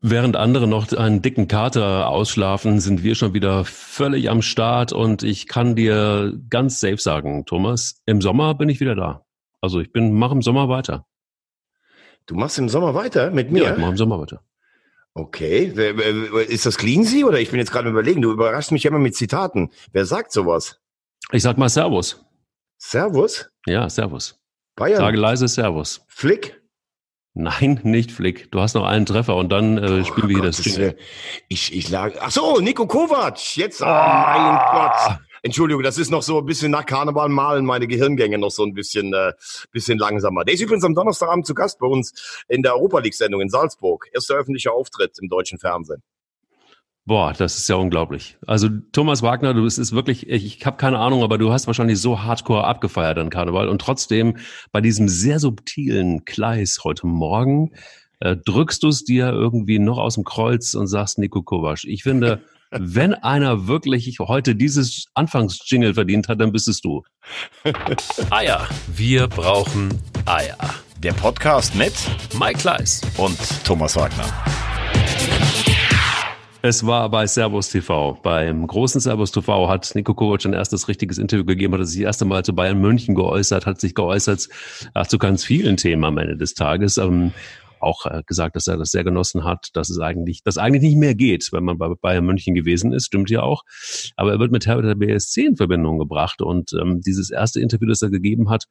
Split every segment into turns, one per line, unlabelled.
Während andere noch einen dicken Kater ausschlafen, sind wir schon wieder völlig am Start und ich kann dir ganz safe sagen, Thomas, im Sommer bin ich wieder da. Also ich bin, mach im Sommer weiter.
Du machst im Sommer weiter mit mir?
Ja, ich mach im Sommer weiter.
Okay. Ist das Cleansy oder ich bin jetzt gerade überlegen, du überraschst mich immer mit Zitaten. Wer sagt sowas?
Ich sag mal Servus.
Servus?
Ja, Servus.
Bayern.
Sage leise Servus.
Flick?
Nein, nicht Flick. Du hast noch einen Treffer und dann äh, spielen oh, wir hier das
Ding. Ich, ich lag. Ach so, Nico Kovac. Jetzt, oh, mein Gott. Entschuldigung, das ist noch so ein bisschen nach Karneval malen meine Gehirngänge noch so ein bisschen, äh, bisschen langsamer. Der ist übrigens am Donnerstagabend zu Gast bei uns in der Europa League Sendung in Salzburg. Erster öffentlicher Auftritt im deutschen Fernsehen.
Boah, das ist ja unglaublich. Also Thomas Wagner, du bist ist wirklich, ich, ich habe keine Ahnung, aber du hast wahrscheinlich so hardcore abgefeiert an Karneval und trotzdem bei diesem sehr subtilen Kleis heute Morgen äh, drückst du es dir irgendwie noch aus dem Kreuz und sagst Nico Kovac. Ich finde, wenn einer wirklich heute dieses Anfangsjingle verdient hat, dann bist es du.
Eier. Wir brauchen Eier.
Der Podcast mit
Mike Kleiss
und Thomas Wagner.
Es war bei Servus TV. Beim großen Servus TV hat Nico Kovac ein erstes richtiges Interview gegeben, hat sich das erste Mal zu Bayern München geäußert, hat sich geäußert ach, zu ganz vielen Themen am Ende des Tages. Ähm, auch äh, gesagt, dass er das sehr genossen hat, dass es eigentlich, dass eigentlich nicht mehr geht, wenn man bei Bayern München gewesen ist, stimmt ja auch. Aber er wird mit Herbert der BSC in Verbindung gebracht und ähm, dieses erste Interview, das er gegeben hat,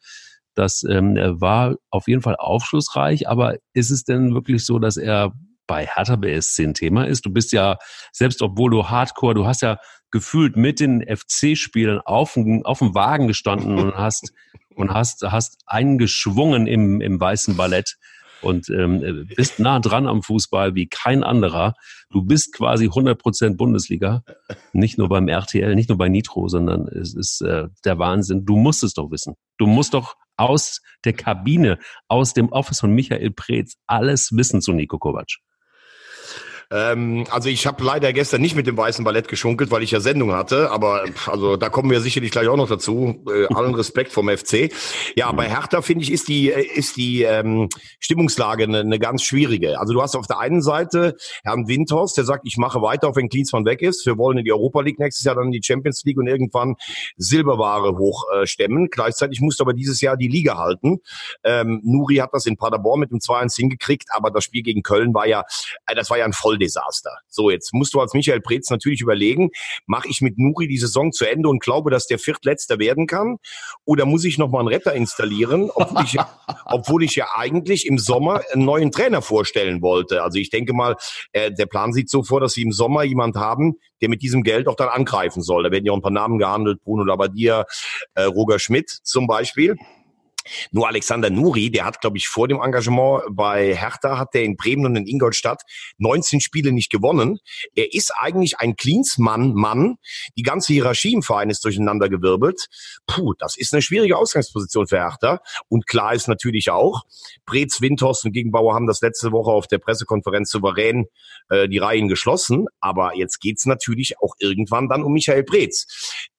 das ähm, war auf jeden Fall aufschlussreich. Aber ist es denn wirklich so, dass er bei Hertha BSC ein Thema ist. Du bist ja, selbst obwohl du Hardcore, du hast ja gefühlt mit den FC-Spielern auf, dem, auf dem Wagen gestanden und hast, und hast, hast eingeschwungen im, im weißen Ballett und ähm, bist nah dran am Fußball wie kein anderer. Du bist quasi 100% Bundesliga, nicht nur beim RTL, nicht nur bei Nitro, sondern es ist äh, der Wahnsinn. Du musst es doch wissen. Du musst doch aus der Kabine, aus dem Office von Michael Preetz alles wissen zu Nico Kovac.
Ähm, also ich habe leider gestern nicht mit dem weißen Ballett geschunkelt, weil ich ja Sendung hatte, aber also da kommen wir sicherlich gleich auch noch dazu. Äh, allen Respekt vom FC. Ja, bei Hertha finde ich ist die ist die ähm, Stimmungslage eine, eine ganz schwierige. Also du hast auf der einen Seite Herrn Windhorst, der sagt, ich mache weiter, auch wenn Klinsmann weg ist. Wir wollen in die Europa League nächstes Jahr, dann in die Champions League und irgendwann Silberware hochstemmen. Äh, Gleichzeitig musst du aber dieses Jahr die Liga halten. Ähm, Nuri hat das in Paderborn mit dem 2-1 hingekriegt, aber das Spiel gegen Köln war ja, äh, das war ja ein voll Volldesaster. So, jetzt musst du als Michael Preetz natürlich überlegen, mache ich mit Nuri die Saison zu Ende und glaube, dass der Viertletzter werden kann? Oder muss ich nochmal einen Retter installieren, obwohl ich, obwohl ich ja eigentlich im Sommer einen neuen Trainer vorstellen wollte? Also ich denke mal, äh, der Plan sieht so vor, dass sie im Sommer jemand haben, der mit diesem Geld auch dann angreifen soll. Da werden ja auch ein paar Namen gehandelt, Bruno Labbadia, äh, Roger Schmidt zum Beispiel. Nur Alexander Nuri, der hat, glaube ich, vor dem Engagement bei Hertha, hat der in Bremen und in Ingolstadt 19 Spiele nicht gewonnen. Er ist eigentlich ein Cleansmann, Mann. Die ganze Hierarchie im Verein ist durcheinandergewirbelt. Puh, das ist eine schwierige Ausgangsposition für Hertha. Und klar ist natürlich auch, Brez, Windhorst und Gegenbauer haben das letzte Woche auf der Pressekonferenz souverän äh, die Reihen geschlossen. Aber jetzt geht's natürlich auch irgendwann dann um Michael Brez,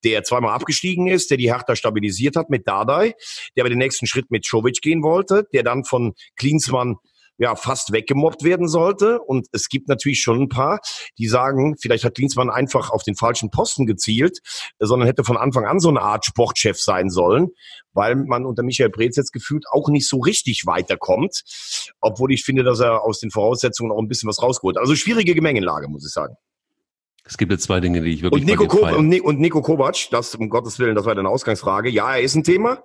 der zweimal abgestiegen ist, der die Hertha stabilisiert hat mit Dardai, der aber den nächsten nächsten Schritt mit Jovic gehen wollte, der dann von Klinsmann ja fast weggemobbt werden sollte. Und es gibt natürlich schon ein paar, die sagen, vielleicht hat Klinsmann einfach auf den falschen Posten gezielt, sondern hätte von Anfang an so eine Art Sportchef sein sollen, weil man unter Michael Preetz jetzt gefühlt auch nicht so richtig weiterkommt, obwohl ich finde, dass er aus den Voraussetzungen auch ein bisschen was rausgeholt. Also schwierige Gemengelage, muss ich sagen.
Es gibt jetzt zwei Dinge, die ich wirklich.
Und Nico, Ko und, und Nico Kovac, das um Gottes Willen, das war deine Ausgangsfrage. Ja, er ist ein Thema.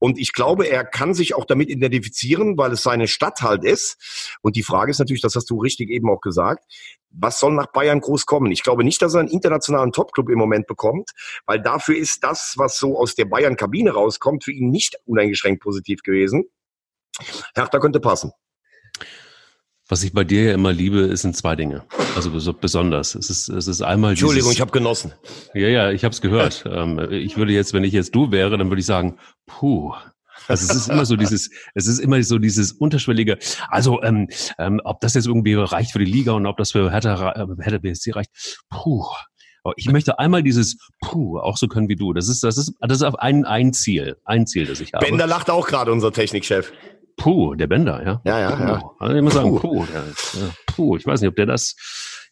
Und ich glaube, er kann sich auch damit identifizieren, weil es seine Stadt halt ist. Und die Frage ist natürlich, das hast du richtig eben auch gesagt, was soll nach Bayern groß kommen? Ich glaube nicht, dass er einen internationalen Topclub im Moment bekommt, weil dafür ist das, was so aus der Bayern-Kabine rauskommt, für ihn nicht uneingeschränkt positiv gewesen. Hertha könnte passen.
Was ich bei dir ja immer liebe, sind zwei Dinge. Also besonders. Es ist, es ist einmal.
Entschuldigung, dieses, ich habe genossen.
Ja, ja, ich habe es gehört. ähm, ich würde jetzt, wenn ich jetzt du wäre, dann würde ich sagen, puh. Also es ist immer so dieses, es ist immer so dieses unterschwellige. Also ähm, ähm, ob das jetzt irgendwie reicht für die Liga und ob das für Hertha, äh, Hertha BSC reicht, puh. Ich möchte einmal dieses Puh auch so können wie du. Das ist, das ist, das ist auf ein, ein Ziel, ein Ziel, das ich habe.
Bender lacht auch gerade, unser Technikchef.
Puh, der Bender, ja.
Ja, ja, ja.
Also ich muss sagen, puh, der, ja, puh, ich weiß nicht, ob der das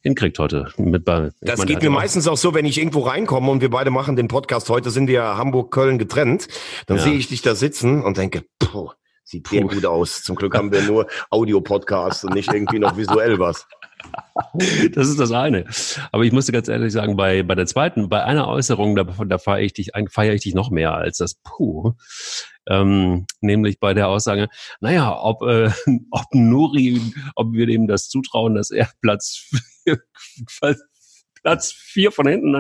hinkriegt heute. Mit bei,
das meine, geht mir meistens auch so, wenn ich irgendwo reinkomme und wir beide machen den Podcast. Heute sind wir Hamburg-Köln getrennt. Dann ja. sehe ich dich da sitzen und denke, puh, sieht sehr gut aus. Zum Glück haben wir nur Audio-Podcasts und nicht irgendwie noch visuell was.
Das ist das eine. Aber ich musste ganz ehrlich sagen, bei, bei der zweiten, bei einer Äußerung, da, da feiere ich dich, feiere ich dich noch mehr als das Puh. Ähm, nämlich bei der Aussage, naja, ob, äh, ob Nuri, ob wir dem das zutrauen, dass er Platz Platz vier von hinten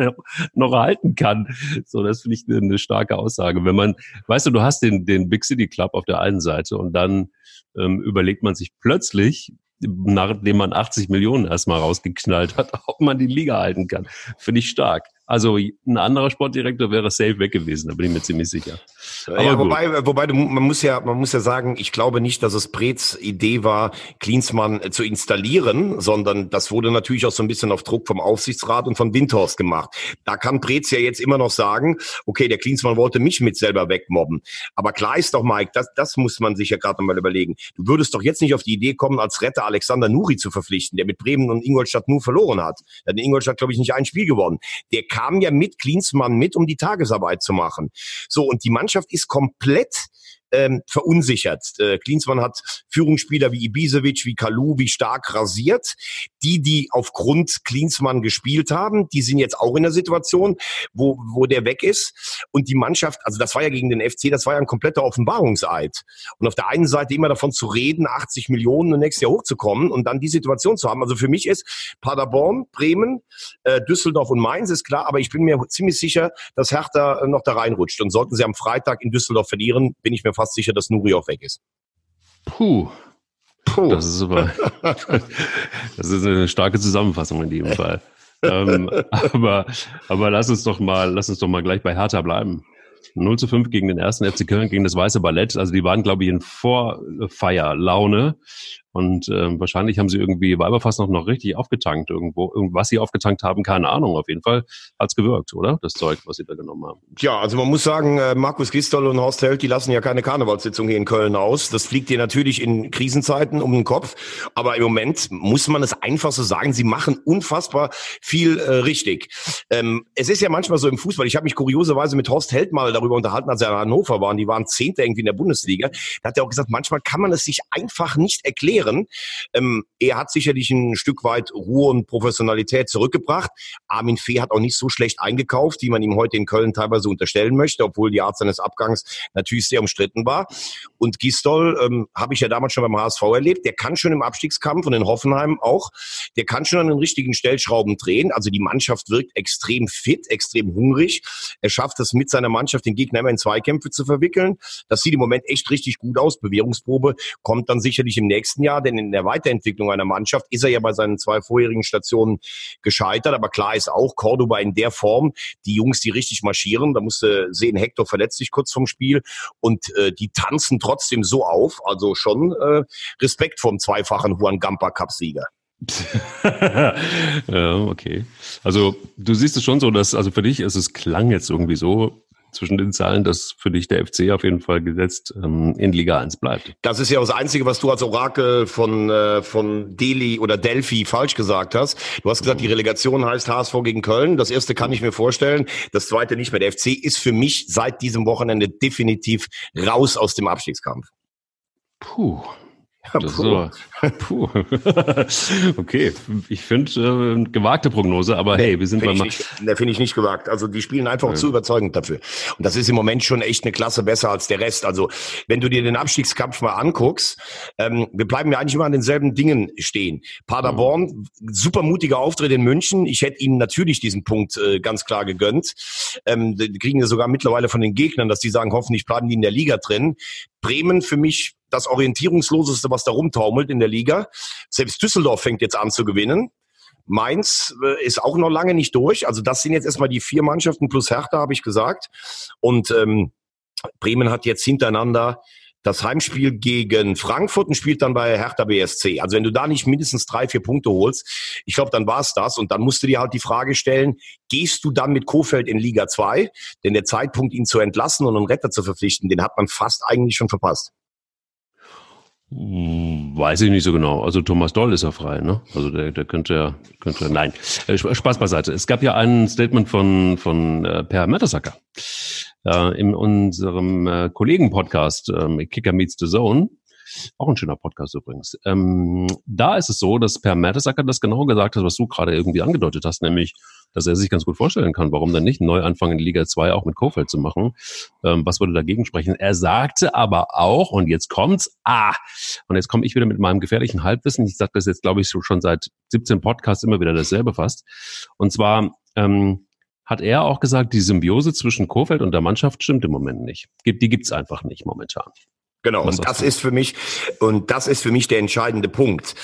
noch, erhalten kann. So, das finde ich eine, eine starke Aussage. Wenn man, weißt du, du hast den, den Big City Club auf der einen Seite und dann ähm, überlegt man sich plötzlich, nachdem man 80 Millionen erstmal rausgeknallt hat, ob man die Liga halten kann. Finde ich stark. Also ein anderer Sportdirektor wäre safe weg gewesen, da bin ich mir ziemlich sicher.
Aber ja, wobei, wobei man muss ja, man muss ja sagen, ich glaube nicht, dass es Brez Idee war, Klinsmann zu installieren, sondern das wurde natürlich auch so ein bisschen auf Druck vom Aufsichtsrat und von Windhorst gemacht. Da kann Brez ja jetzt immer noch sagen, okay, der Klinsmann wollte mich mit selber wegmobben. Aber klar ist doch, Mike, das, das muss man sich ja gerade nochmal überlegen. Du würdest doch jetzt nicht auf die Idee kommen, als Retter Alexander Nuri zu verpflichten, der mit Bremen und Ingolstadt nur verloren hat. Der hat in Ingolstadt, glaube ich, nicht ein Spiel gewonnen. Der kam ja mit Klinsmann mit, um die Tagesarbeit zu machen. So, und die Mannschaft ist komplett ähm, verunsichert. Äh, Klinsmann hat Führungsspieler wie Ibisevic, wie Kalu, wie Stark rasiert. Die, die aufgrund Klinsmann gespielt haben, die sind jetzt auch in der Situation, wo, wo der weg ist. Und die Mannschaft, also das war ja gegen den FC, das war ja ein kompletter Offenbarungseid. Und auf der einen Seite immer davon zu reden, 80 Millionen nächstes Jahr hochzukommen und dann die Situation zu haben. Also für mich ist Paderborn, Bremen, äh, Düsseldorf und Mainz ist klar, aber ich bin mir ziemlich sicher, dass Hertha noch da reinrutscht. Und sollten sie am Freitag in Düsseldorf verlieren, bin ich mir fast fast sicher, dass Nuri auch weg ist.
Puh. Puh. Das ist aber, das ist eine starke Zusammenfassung in jedem Fall. ähm, aber, aber lass uns doch mal, lass uns doch mal gleich bei Hertha bleiben. 0 zu 5 gegen den ersten FC Köln, gegen das Weiße Ballett. Also die waren, glaube ich, in Vorfeierlaune. Und äh, wahrscheinlich haben sie irgendwie Weiberfass noch, noch richtig aufgetankt irgendwo. Was sie aufgetankt haben, keine Ahnung. Auf jeden Fall hat's gewirkt, oder? Das Zeug, was sie da genommen haben.
Ja, also man muss sagen, äh, Markus Gistol und Horst Held, die lassen ja keine Karnevalssitzung hier in Köln aus. Das fliegt dir natürlich in Krisenzeiten um den Kopf. Aber im Moment muss man es einfach so sagen, sie machen unfassbar viel äh, richtig. Ähm, es ist ja manchmal so im Fußball, ich habe mich kurioserweise mit Horst Held mal darüber unterhalten, als er in Hannover waren. Die waren Zehnter irgendwie in der Bundesliga. Da hat er auch gesagt, manchmal kann man es sich einfach nicht erklären erklären. Ähm, er hat sicherlich ein Stück weit Ruhe und Professionalität zurückgebracht. Armin Fee hat auch nicht so schlecht eingekauft, wie man ihm heute in Köln teilweise unterstellen möchte, obwohl die Art seines Abgangs natürlich sehr umstritten war. Und Gistol ähm, habe ich ja damals schon beim HSV erlebt. Der kann schon im Abstiegskampf und in Hoffenheim auch. Der kann schon an den richtigen Stellschrauben drehen. Also die Mannschaft wirkt extrem fit, extrem hungrig. Er schafft es mit seiner Mannschaft, den Gegner immer in Zweikämpfe zu verwickeln. Das sieht im Moment echt richtig gut aus. Bewährungsprobe kommt dann sicherlich im nächsten Jahr. Jahr, denn in der Weiterentwicklung einer Mannschaft ist er ja bei seinen zwei vorherigen Stationen gescheitert. Aber klar ist auch, Cordoba in der Form, die Jungs, die richtig marschieren, da musste sehen, Hector verletzt sich kurz vom Spiel und äh, die tanzen trotzdem so auf. Also schon äh, Respekt vom zweifachen Juan Gampa Cup-Sieger.
ja, okay. Also du siehst es schon so, dass, also für dich ist es klang jetzt irgendwie so, zwischen den Zahlen, dass für dich der FC auf jeden Fall gesetzt ähm, in Liga 1 bleibt.
Das ist ja das Einzige, was du als Orakel von, äh, von Delhi oder Delphi falsch gesagt hast. Du hast gesagt, die Relegation heißt HSV gegen Köln. Das erste kann ich mir vorstellen. Das zweite nicht mehr. Der FC ist für mich seit diesem Wochenende definitiv raus aus dem Abstiegskampf.
Puh, ja, puh. puh. okay, ich finde äh, gewagte Prognose, aber hey, wir sind
find mal. Der finde ich nicht gewagt. Also die spielen einfach ja. zu überzeugend dafür. Und das ist im Moment schon echt eine Klasse besser als der Rest. Also wenn du dir den Abstiegskampf mal anguckst, ähm, wir bleiben ja eigentlich immer an denselben Dingen stehen. Paderborn, mhm. super mutiger Auftritt in München. Ich hätte ihnen natürlich diesen Punkt äh, ganz klar gegönnt. Ähm, kriegen ja sogar mittlerweile von den Gegnern, dass die sagen, hoffentlich bleiben die in der Liga drin. Bremen für mich das orientierungsloseste, was da rumtaumelt in der Liga. Selbst Düsseldorf fängt jetzt an zu gewinnen. Mainz äh, ist auch noch lange nicht durch. Also das sind jetzt erstmal die vier Mannschaften plus Hertha, habe ich gesagt. Und ähm, Bremen hat jetzt hintereinander das Heimspiel gegen Frankfurt und spielt dann bei Hertha BSC. Also wenn du da nicht mindestens drei, vier Punkte holst, ich glaube, dann war es das. Und dann musst du dir halt die Frage stellen, gehst du dann mit Kofeld in Liga 2? Denn der Zeitpunkt, ihn zu entlassen und einen Retter zu verpflichten, den hat man fast eigentlich schon verpasst.
Weiß ich nicht so genau. Also Thomas Doll ist ja frei, ne? Also der, der könnte ja, könnte, nein. Äh, Spaß beiseite. Es gab ja ein Statement von, von äh, Per Mertesacker äh, in unserem äh, Kollegen-Podcast äh, Kicker Meets the Zone. Auch ein schöner Podcast übrigens. Ähm, da ist es so, dass Per Mertesacker das genau gesagt hat, was du gerade irgendwie angedeutet hast, nämlich dass er sich ganz gut vorstellen kann, warum dann nicht einen Neuanfang in Liga 2 auch mit Kofeld zu machen. Ähm, was würde dagegen sprechen? Er sagte aber auch, und jetzt kommt's, ah, und jetzt komme ich wieder mit meinem gefährlichen Halbwissen. Ich sage das jetzt, glaube ich, schon seit 17 Podcasts immer wieder dasselbe fast. Und zwar ähm, hat er auch gesagt, die Symbiose zwischen Kofeld und der Mannschaft stimmt im Moment nicht. Die gibt's einfach nicht momentan.
Genau, und das ist für mich, und das ist für mich der entscheidende Punkt.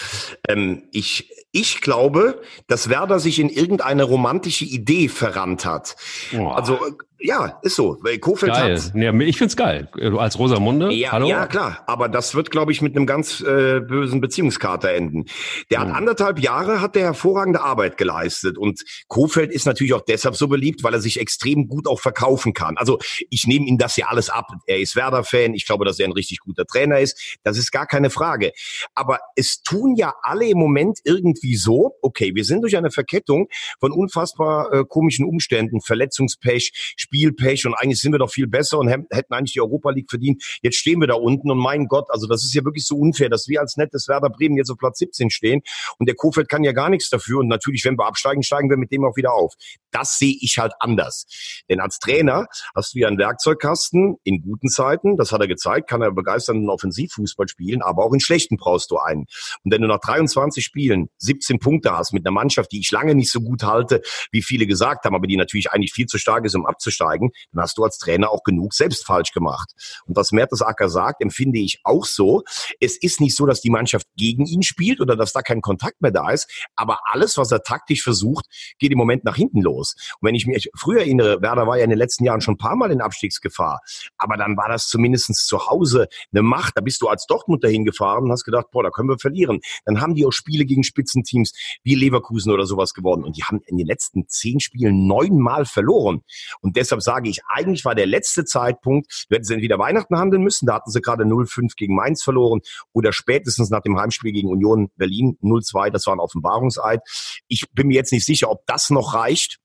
Ähm, ich, ich glaube, dass Werder sich in irgendeine romantische Idee verrannt hat. Oh. Also ja, ist so. Weil Kofeld
geil. hat. Ja, ich find's geil. Als Rosamunde.
Ja, Hallo? ja, klar. Aber das wird, glaube ich, mit einem ganz äh, bösen Beziehungskater enden. Der hm. hat anderthalb Jahre hat der hervorragende Arbeit geleistet. Und Kofeld ist natürlich auch deshalb so beliebt, weil er sich extrem gut auch verkaufen kann. Also ich nehme ihm das ja alles ab. Er ist Werder-Fan. Ich glaube, dass er ein richtig guter Trainer ist. Das ist gar keine Frage. Aber es tun ja alle im Moment irgendwie so, okay, wir sind durch eine Verkettung von unfassbar äh, komischen Umständen, Verletzungspech, Spielpech und eigentlich sind wir doch viel besser und hätten eigentlich die Europa League verdient. Jetzt stehen wir da unten und mein Gott, also das ist ja wirklich so unfair, dass wir als nettes Werder Bremen jetzt auf Platz 17 stehen und der Kofeld kann ja gar nichts dafür und natürlich, wenn wir absteigen, steigen wir mit dem auch wieder auf. Das sehe ich halt anders. Denn als Trainer hast du ja einen Werkzeugkasten in guten Zeiten, das hat er gezeigt, kann er begeisternden Offensivfußball spielen, aber auch in schlechten brauchst du einen. Und wenn du nach 23 Spielen 17 Punkte hast mit einer Mannschaft, die ich lange nicht so gut halte, wie viele gesagt haben, aber die natürlich eigentlich viel zu stark ist, um abzusteigen, aufsteigen, dann hast du als Trainer auch genug selbst falsch gemacht. Und was Mertesacker sagt, empfinde ich auch so. Es ist nicht so, dass die Mannschaft gegen ihn spielt oder dass da kein Kontakt mehr da ist, aber alles, was er taktisch versucht, geht im Moment nach hinten los. Und wenn ich mich früher erinnere, Werder war ja in den letzten Jahren schon ein paar Mal in Abstiegsgefahr, aber dann war das zumindestens zu Hause eine Macht. Da bist du als Dortmund dahin gefahren und hast gedacht, boah, da können wir verlieren. Dann haben die auch Spiele gegen Spitzenteams wie Leverkusen oder sowas gewonnen und die haben in den letzten zehn Spielen neunmal verloren. Und deshalb deshalb sage ich, eigentlich war der letzte Zeitpunkt, du hättest entweder Weihnachten handeln müssen, da hatten sie gerade 0-5 gegen Mainz verloren, oder spätestens nach dem Heimspiel gegen Union Berlin 0-2, das war ein Offenbarungseid. Ich bin mir jetzt nicht sicher, ob das noch reicht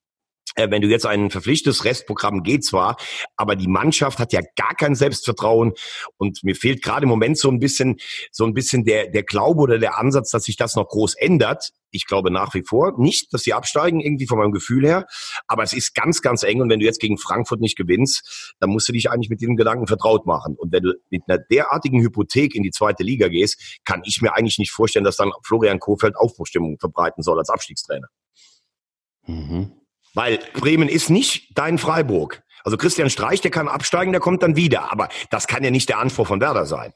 äh, wenn du jetzt ein verpflichtes Restprogramm geht zwar, aber die Mannschaft hat ja gar kein Selbstvertrauen und mir fehlt gerade im Moment so ein bisschen, so ein bisschen der, der Glaube oder der Ansatz, dass sich das noch groß ändert. Ich glaube nach wie vor nicht, dass sie absteigen, irgendwie von meinem Gefühl her. Aber es ist ganz, ganz eng. Und wenn du jetzt gegen Frankfurt nicht gewinnst, dann musst du dich eigentlich mit diesem Gedanken vertraut machen. Und wenn du mit einer derartigen Hypothek in die zweite Liga gehst, kann ich mir eigentlich nicht vorstellen, dass dann Florian Kofeld Aufbruchstimmung verbreiten soll als Abstiegstrainer. Mhm. Weil Bremen ist nicht dein Freiburg. Also Christian Streich, der kann absteigen, der kommt dann wieder. Aber das kann ja nicht der Anspruch von Werder sein.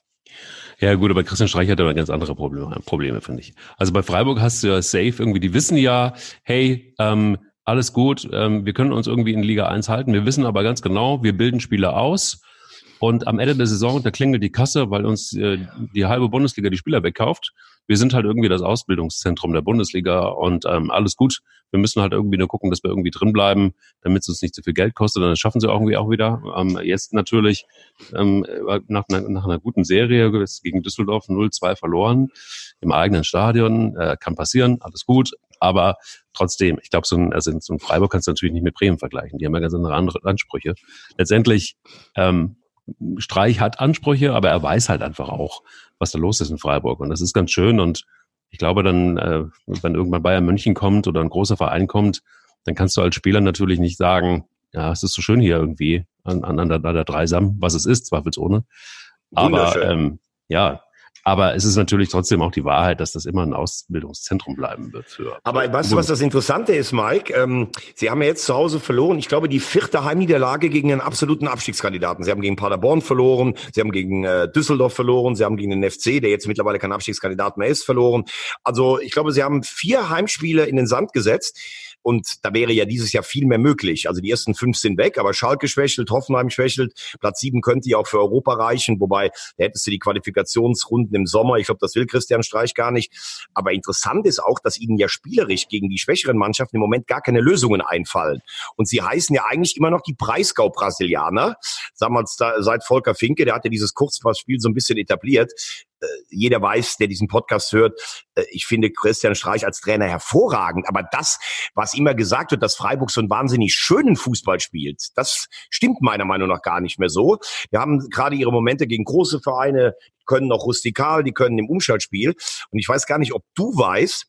Ja gut, aber Christian Streich hat aber ganz andere Probleme, Probleme finde ich. Also bei Freiburg hast du ja safe irgendwie, die wissen ja, hey, ähm, alles gut, ähm, wir können uns irgendwie in Liga 1 halten. Wir wissen aber ganz genau, wir bilden Spieler aus und am Ende der Saison, da klingelt die Kasse, weil uns äh, die halbe Bundesliga die Spieler wegkauft wir sind halt irgendwie das Ausbildungszentrum der Bundesliga und ähm, alles gut. Wir müssen halt irgendwie nur gucken, dass wir irgendwie drin bleiben, damit es uns nicht zu viel Geld kostet. Das schaffen sie irgendwie auch wieder. Ähm, jetzt natürlich ähm, nach, nach einer guten Serie gegen Düsseldorf 0-2 verloren im eigenen Stadion. Äh, kann passieren, alles gut. Aber trotzdem, ich glaube, so ein, also so ein Freiburg kannst du natürlich nicht mit Bremen vergleichen. Die haben ja ganz andere Ansprüche. Letztendlich ähm, Streich hat Ansprüche, aber er weiß halt einfach auch, was da los ist in Freiburg. Und das ist ganz schön. Und ich glaube dann, äh, wenn irgendwann Bayern München kommt oder ein großer Verein kommt, dann kannst du als Spieler natürlich nicht sagen, ja, es ist so schön hier irgendwie an, an, an, der, an der Dreisam, was es ist, zweifelsohne. Aber ähm, ja, aber es ist natürlich trotzdem auch die Wahrheit, dass das immer ein Ausbildungszentrum bleiben wird für.
Aber weißt du, was das Interessante ist, Mike? Ähm, Sie haben ja jetzt zu Hause verloren. Ich glaube, die vierte Heimniederlage gegen einen absoluten Abstiegskandidaten. Sie haben gegen Paderborn verloren, Sie haben gegen äh, Düsseldorf verloren, Sie haben gegen den FC, der jetzt mittlerweile kein Abstiegskandidat mehr ist, verloren. Also ich glaube, Sie haben vier Heimspiele in den Sand gesetzt. Und da wäre ja dieses Jahr viel mehr möglich. Also die ersten fünf sind weg, aber Schalke schwächelt, Hoffenheim schwächelt. Platz sieben könnte ja auch für Europa reichen, wobei da hättest du die Qualifikationsrunde Stunden im Sommer. Ich glaube, das will Christian Streich gar nicht. Aber interessant ist auch, dass ihnen ja spielerisch gegen die schwächeren Mannschaften im Moment gar keine Lösungen einfallen. Und sie heißen ja eigentlich immer noch die Preisgau-Brasilianer. Sagen wir seit Volker Finke, der hat ja dieses Kurzpassspiel so ein bisschen etabliert. Äh, jeder weiß, der diesen Podcast hört, äh, ich finde Christian Streich als Trainer hervorragend. Aber das, was immer gesagt wird, dass Freiburg so einen wahnsinnig schönen Fußball spielt, das stimmt meiner Meinung nach gar nicht mehr so. Wir haben gerade ihre Momente gegen große Vereine, können auch rustikal, die können im Umschaltspiel. Und ich weiß gar nicht, ob du weißt,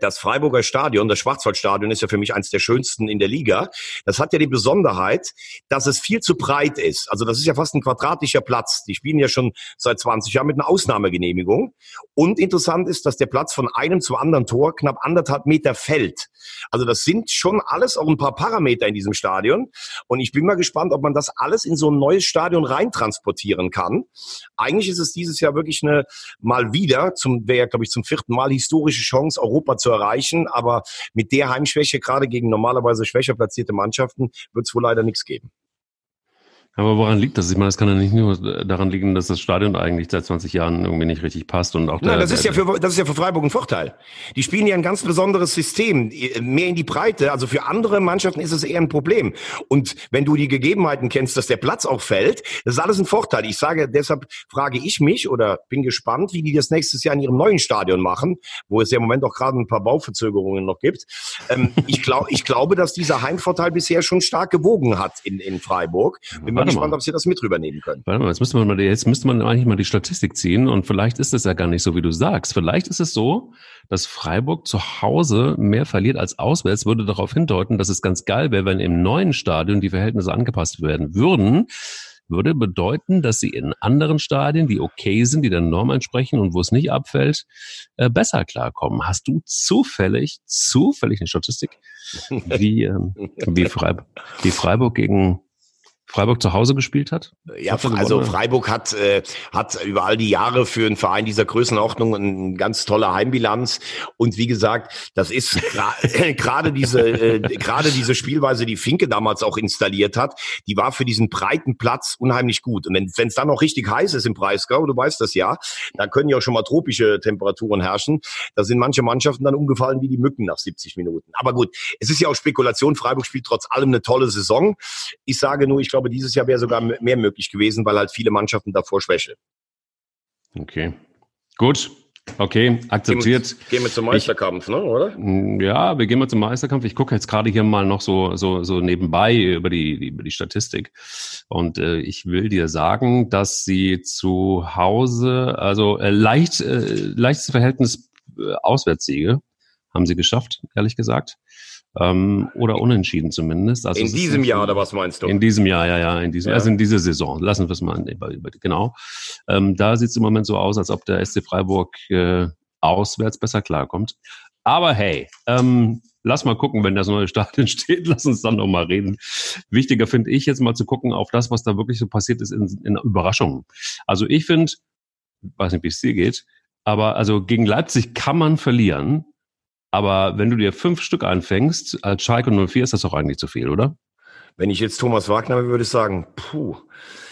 das Freiburger Stadion, das Schwarzwaldstadion ist ja für mich eines der schönsten in der Liga. Das hat ja die Besonderheit, dass es viel zu breit ist. Also das ist ja fast ein quadratischer Platz. Die spielen ja schon seit 20 Jahren mit einer Ausnahmegenehmigung. Und interessant ist, dass der Platz von einem zum anderen Tor knapp anderthalb Meter fällt. Also das sind schon alles auch ein paar Parameter in diesem Stadion. Und ich bin mal gespannt, ob man das alles in so ein neues Stadion reintransportieren kann. Eigentlich ist es dieses Jahr wirklich eine mal wieder, zum wäre glaube ich zum vierten Mal historische Chance, Europa zu erreichen. Aber mit der Heimschwäche, gerade gegen normalerweise schwächer platzierte Mannschaften, wird es wohl leider nichts geben.
Aber woran liegt das? Ich meine, das kann ja nicht nur daran liegen, dass das Stadion eigentlich seit 20 Jahren irgendwie nicht richtig passt und auch
der, Nein, das ist ja für das ist ja für Freiburg ein Vorteil. Die spielen ja ein ganz besonderes System, mehr in die Breite. Also für andere Mannschaften ist es eher ein Problem. Und wenn du die Gegebenheiten kennst, dass der Platz auch fällt, das ist alles ein Vorteil. Ich sage, deshalb frage ich mich oder bin gespannt, wie die das nächstes Jahr in ihrem neuen Stadion machen, wo es ja im Moment auch gerade ein paar Bauverzögerungen noch gibt. Ähm, ich, glaube, ich glaube, dass dieser Heimvorteil bisher schon stark gewogen hat in, in Freiburg. Bin mal gespannt, ob Sie das mit rübernehmen können.
Warte mal, jetzt müsste man mal, jetzt müsste man eigentlich mal die Statistik ziehen und vielleicht ist das ja gar nicht so, wie du sagst. Vielleicht ist es so, dass Freiburg zu Hause mehr verliert als auswärts, würde darauf hindeuten, dass es ganz geil wäre, wenn im neuen Stadion die Verhältnisse angepasst werden würden würde bedeuten, dass sie in anderen Stadien, die okay sind, die der Norm entsprechen und wo es nicht abfällt, äh, besser klarkommen. Hast du zufällig, zufällig eine Statistik, wie, ähm, wie, Freiburg, wie Freiburg gegen Freiburg zu Hause gespielt hat?
Ja, also Freiburg hat, äh, hat über all die Jahre für einen Verein dieser Größenordnung eine ganz tolle Heimbilanz. Und wie gesagt, das ist gerade diese, äh, gerade diese Spielweise, die Finke damals auch installiert hat, die war für diesen breiten Platz unheimlich gut. Und wenn es dann noch richtig heiß ist im Breisgau, du weißt das ja, dann können ja auch schon mal tropische Temperaturen herrschen. Da sind manche Mannschaften dann umgefallen wie die Mücken nach 70 Minuten. Aber gut, es ist ja auch Spekulation. Freiburg spielt trotz allem eine tolle Saison. Ich sage nur, ich glaube, glaube, dieses Jahr wäre sogar mehr möglich gewesen, weil halt viele Mannschaften davor schwächeln.
Okay. Gut. Okay, akzeptiert.
Gehen wir, gehen wir zum Meisterkampf, ich, ne, oder?
Mm, ja, wir gehen mal zum Meisterkampf. Ich gucke jetzt gerade hier mal noch so, so, so nebenbei über die, über die Statistik. Und äh, ich will dir sagen, dass sie zu Hause, also äh, leicht, äh, leichtes Verhältnis äh, Auswärtssiege haben sie geschafft, ehrlich gesagt ähm, oder unentschieden zumindest.
Also in diesem Jahr oder was meinst du?
In diesem Jahr, ja, ja, in diesem, ja. also in dieser Saison. Lassen wir es mal, genau. Ähm, da sieht es im Moment so aus, als ob der SC Freiburg äh, auswärts besser klarkommt. Aber hey, ähm, lass mal gucken, wenn das neue Stadion steht, lass uns dann noch mal reden. Wichtiger finde ich jetzt mal zu gucken auf das, was da wirklich so passiert ist in, in Überraschungen. Also ich finde, weiß nicht, wie es dir geht, aber also gegen Leipzig kann man verlieren, aber wenn du dir fünf Stück anfängst, als Schalke 04 ist das doch eigentlich zu viel, oder?
Wenn ich jetzt Thomas Wagner wäre, würde ich sagen, puh.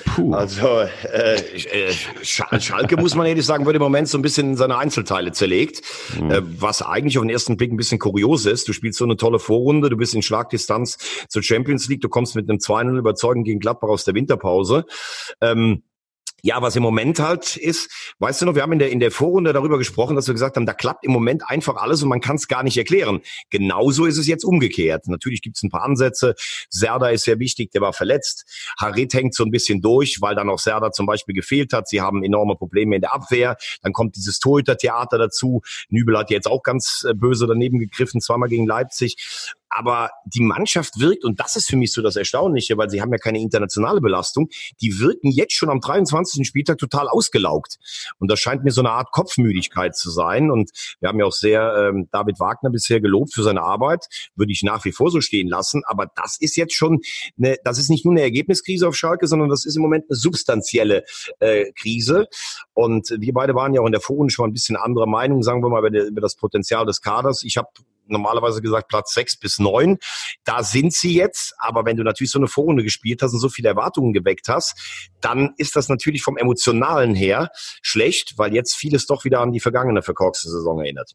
Puh. Also äh, äh, Schalke, muss man ehrlich sagen, wird im Moment so ein bisschen in seine Einzelteile zerlegt, mhm. äh, was eigentlich auf den ersten Blick ein bisschen kurios ist. Du spielst so eine tolle Vorrunde, du bist in Schlagdistanz zur Champions League, du kommst mit einem 2-0 überzeugend gegen Gladbach aus der Winterpause. Ähm, ja, was im Moment halt ist, weißt du noch, wir haben in der, in der Vorrunde darüber gesprochen, dass wir gesagt haben, da klappt im Moment einfach alles und man kann es gar nicht erklären. Genauso ist es jetzt umgekehrt. Natürlich gibt es ein paar Ansätze. Serda ist sehr wichtig, der war verletzt. Harit hängt so ein bisschen durch, weil dann auch Serda zum Beispiel gefehlt hat. Sie haben enorme Probleme in der Abwehr. Dann kommt dieses Torhüter-Theater dazu. Nübel hat jetzt auch ganz äh, böse daneben gegriffen, zweimal gegen Leipzig aber die Mannschaft wirkt, und das ist für mich so das Erstaunliche, weil sie haben ja keine internationale Belastung, die wirken jetzt schon am 23. Spieltag total ausgelaugt. Und das scheint mir so eine Art Kopfmüdigkeit zu sein. Und wir haben ja auch sehr ähm, David Wagner bisher gelobt für seine Arbeit, würde ich nach wie vor so stehen lassen. Aber das ist jetzt schon, eine, das ist nicht nur eine Ergebniskrise auf Schalke, sondern das ist im Moment eine substanzielle äh, Krise. Und wir beide waren ja auch in der Vorrunde schon ein bisschen anderer Meinung, sagen wir mal, über, das Potenzial des Kaders. Ich habe normalerweise gesagt Platz sechs bis neun. Da sind sie jetzt, aber wenn du natürlich so eine Vorrunde gespielt hast und so viele Erwartungen geweckt hast, dann ist das natürlich vom Emotionalen her schlecht, weil jetzt vieles doch wieder an die vergangene verkorkste Saison erinnert.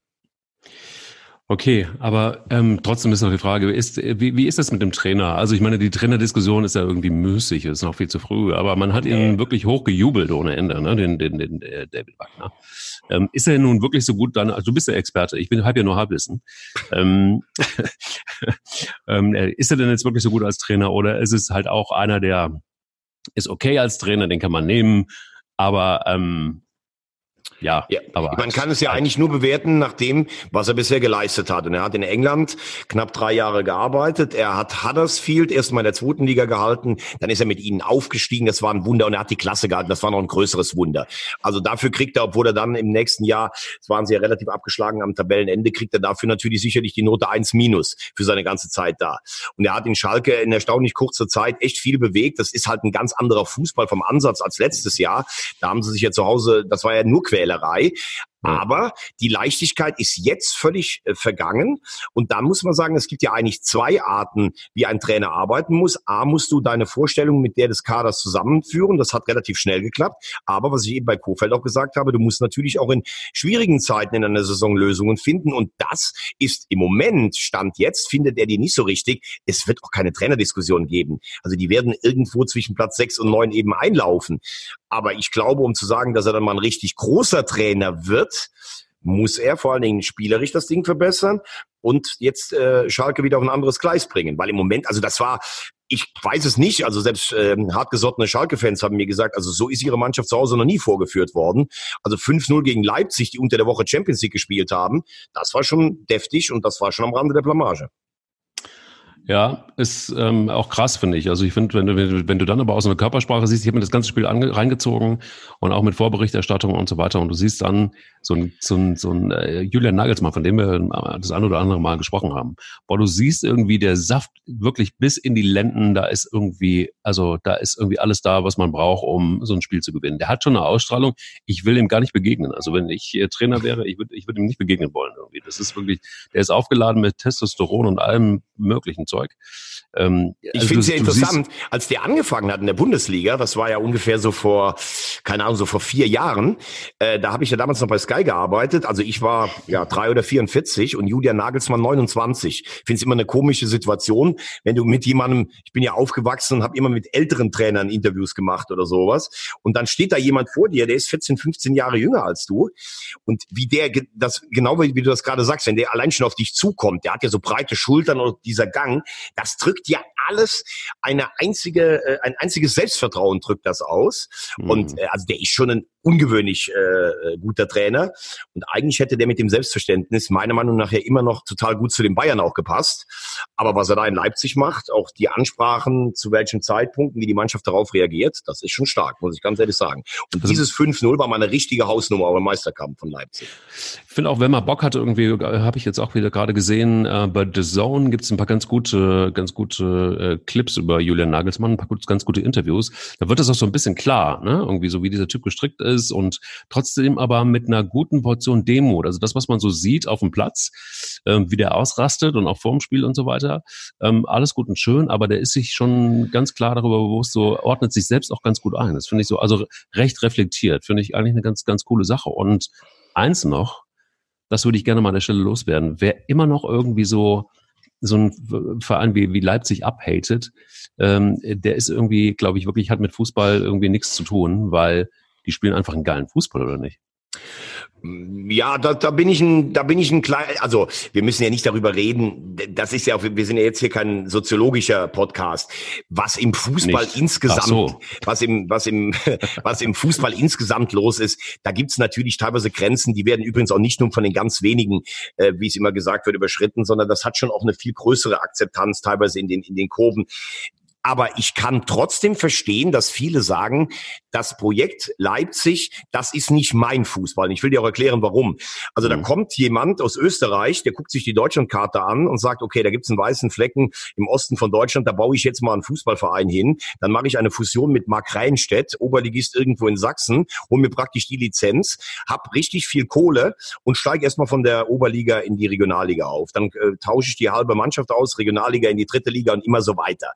Okay, aber ähm, trotzdem ist noch die Frage, ist, wie, wie ist das mit dem Trainer? Also ich meine, die Trainerdiskussion ist ja irgendwie müßig, ist noch viel zu früh, aber man hat ihn wirklich hochgejubelt ohne Ende, ne? den, den, den äh, David Wagner. Ähm, ist er nun wirklich so gut dann, also du bist der Experte, ich bin halb ja nur Halbwissen. Ähm, ähm, äh, ist er denn jetzt wirklich so gut als Trainer oder ist es halt auch einer, der ist okay als Trainer, den kann man nehmen, aber ähm, ja,
ja, aber man kann es ja eigentlich nur bewerten nach dem, was er bisher geleistet hat. Und er hat in England knapp drei Jahre gearbeitet. Er hat Huddersfield erstmal in der zweiten Liga gehalten. Dann ist er mit ihnen aufgestiegen. Das war ein Wunder. Und er hat die Klasse gehalten. Das war noch ein größeres Wunder. Also dafür kriegt er, obwohl er dann im nächsten Jahr, es waren sie ja relativ abgeschlagen am Tabellenende, kriegt er dafür natürlich sicherlich die Note 1 minus für seine ganze Zeit da. Und er hat in Schalke in erstaunlich kurzer Zeit echt viel bewegt. Das ist halt ein ganz anderer Fußball vom Ansatz als letztes Jahr. Da haben sie sich ja zu Hause, das war ja nur Quälerei. Aber die Leichtigkeit ist jetzt völlig äh, vergangen. Und da muss man sagen, es gibt ja eigentlich zwei Arten, wie ein Trainer arbeiten muss. A, musst du deine Vorstellung mit der des Kaders zusammenführen. Das hat relativ schnell geklappt. Aber was ich eben bei Kofeld auch gesagt habe, du musst natürlich auch in schwierigen Zeiten in einer Saison Lösungen finden. Und das ist im Moment, Stand jetzt, findet er die nicht so richtig. Es wird auch keine Trainerdiskussion geben. Also die werden irgendwo zwischen Platz sechs und neun eben einlaufen. Aber ich glaube, um zu sagen, dass er dann mal ein richtig großer Trainer wird, muss er vor allen Dingen spielerisch das Ding verbessern und jetzt äh, Schalke wieder auf ein anderes Gleis bringen. Weil im Moment, also das war, ich weiß es nicht, also selbst ähm, hartgesottene Schalke-Fans haben mir gesagt, also so ist ihre Mannschaft zu Hause noch nie vorgeführt worden. Also 5-0 gegen Leipzig, die unter der Woche Champions League gespielt haben, das war schon deftig und das war schon am Rande der Blamage.
Ja, ist ähm, auch krass, finde ich. Also ich finde, wenn du, wenn du dann aber aus einer Körpersprache siehst, ich habe mir das ganze Spiel ange, reingezogen und auch mit Vorberichterstattung und so weiter und du siehst dann so ein, so ein, so ein äh, Julian Nagelsmann, von dem wir das ein oder andere Mal gesprochen haben, boah, du siehst irgendwie der Saft wirklich bis in die Lenden, da ist irgendwie, also da ist irgendwie alles da, was man braucht, um so ein Spiel zu gewinnen. Der hat schon eine Ausstrahlung, ich will ihm gar nicht begegnen. Also wenn ich äh, Trainer wäre, ich würde ich würde ihm nicht begegnen wollen irgendwie. Das ist wirklich, der ist aufgeladen mit Testosteron und allem möglichen Zeug.
Ähm, ich also finde es ja interessant, als der angefangen hat in der Bundesliga, das war ja ungefähr so vor, keine Ahnung, so vor vier Jahren, äh, da habe ich ja damals noch bei Sky gearbeitet. Also ich war ja drei oder 44 und Julian Nagelsmann 29. Ich finde es immer eine komische Situation, wenn du mit jemandem, ich bin ja aufgewachsen und habe immer mit älteren Trainern Interviews gemacht oder sowas. Und dann steht da jemand vor dir, der ist 14, 15 Jahre jünger als du. Und wie der, das genau wie du das gerade sagst, wenn der allein schon auf dich zukommt, der hat ja so breite Schultern und dieser Gang, das drückt ja alles eine einzige, äh, ein einziges Selbstvertrauen drückt das aus. Mhm. Und äh, also der ist schon ein ungewöhnlich äh, guter Trainer. Und eigentlich hätte der mit dem Selbstverständnis meiner Meinung nach ja immer noch total gut zu den Bayern auch gepasst. Aber was er da in Leipzig macht, auch die Ansprachen, zu welchen Zeitpunkten, wie die Mannschaft darauf reagiert, das ist schon stark, muss ich ganz ehrlich sagen. Und also, dieses 5-0 war mal eine richtige Hausnummer beim Meisterkampf von Leipzig.
Ich finde auch, wenn man Bock hatte, irgendwie, äh, habe ich jetzt auch wieder gerade gesehen, äh, bei The Zone gibt es ein paar ganz gute, ganz gute äh, Clips über Julian Nagelsmann, ein paar ganz gute Interviews. Da wird das auch so ein bisschen klar, ne? Irgendwie so, wie dieser Typ gestrickt ist ist und trotzdem aber mit einer guten Portion Demut. Also das, was man so sieht auf dem Platz, ähm, wie der ausrastet und auch vorm Spiel und so weiter, ähm, alles gut und schön, aber der ist sich schon ganz klar darüber bewusst, so ordnet sich selbst auch ganz gut ein. Das finde ich so, also recht reflektiert, finde ich eigentlich eine ganz, ganz coole Sache. Und eins noch, das würde ich gerne mal an der Stelle loswerden. Wer immer noch irgendwie so so ein Verein wie, wie Leipzig abhatet, ähm, der ist irgendwie, glaube ich, wirklich hat mit Fußball irgendwie nichts zu tun, weil die spielen einfach einen geilen Fußball, oder nicht?
Ja, da, da bin ich ein, da bin ich ein klein, also wir müssen ja nicht darüber reden. Das ist ja, wir sind ja jetzt hier kein soziologischer Podcast. Was im Fußball nicht. insgesamt, so. was im, was im, was im Fußball insgesamt los ist, da gibt's natürlich teilweise Grenzen. Die werden übrigens auch nicht nur von den ganz wenigen, äh, wie es immer gesagt wird, überschritten, sondern das hat schon auch eine viel größere Akzeptanz teilweise in den in den Kurven Aber ich kann trotzdem verstehen, dass viele sagen, das Projekt Leipzig, das ist nicht mein Fußball. Und ich will dir auch erklären, warum. Also da
Mhm.
kommt jemand aus Österreich, der guckt sich die Deutschlandkarte an und sagt, okay, da gibt's einen weißen Flecken im Osten von Deutschland, da baue ich jetzt mal einen Fußballverein hin. Dann mache ich eine Fusion mit Mark Reinstedt, Oberligist irgendwo in Sachsen, hol mir praktisch die Lizenz, hab richtig viel Kohle und steige erstmal von der Oberliga in die Regionalliga auf. Dann äh, tausche ich die halbe Mannschaft aus, Regionalliga in die dritte Liga und immer so weiter.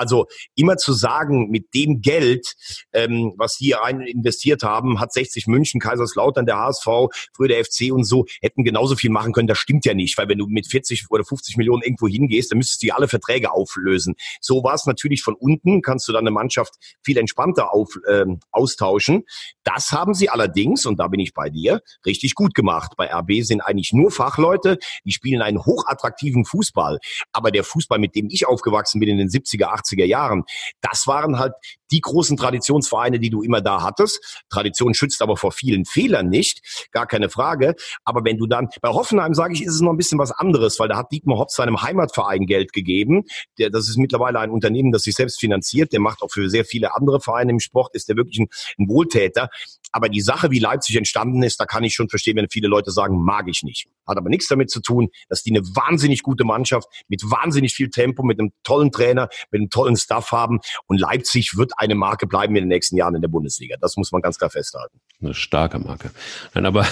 Also immer zu sagen, mit dem Geld, ähm, was die rein investiert haben, hat 60 München, Kaiserslautern, der HSV, früher der FC und so, hätten genauso viel machen können. Das stimmt ja nicht, weil wenn du mit 40 oder 50 Millionen irgendwo hingehst, dann müsstest du ja alle Verträge auflösen. So war es natürlich von unten, kannst du dann eine Mannschaft viel entspannter auf, ähm, austauschen. Das haben sie allerdings, und da bin ich bei dir, richtig gut gemacht. Bei RB sind eigentlich nur Fachleute, die spielen einen hochattraktiven Fußball. Aber der Fußball, mit dem ich aufgewachsen bin in den 70er, 80er Jahren, das waren halt die großen Traditionsvereine, die du immer da hattest. Tradition schützt aber vor vielen Fehlern nicht, gar keine Frage. Aber wenn du dann, bei Hoffenheim sage ich, ist es noch ein bisschen was anderes, weil da hat Dietmar Hopp seinem Heimatverein Geld gegeben. Der, das ist mittlerweile ein Unternehmen, das sich selbst finanziert. Der macht auch für sehr viele andere Vereine im Sport, ist der wirklich ein, ein Wohltäter. Aber die Sache, wie Leipzig entstanden ist, da kann ich schon verstehen, wenn viele Leute sagen, mag ich nicht. Hat aber nichts damit zu tun, dass die eine wahnsinnig gute Mannschaft mit wahnsinnig viel Tempo, mit einem tollen Trainer, mit einem tollen Staff haben. Und Leipzig wird eine Marke bleiben in den nächsten Jahren in der Bundesliga. Das muss man ganz klar festhalten.
Eine starke Marke. Nein, aber,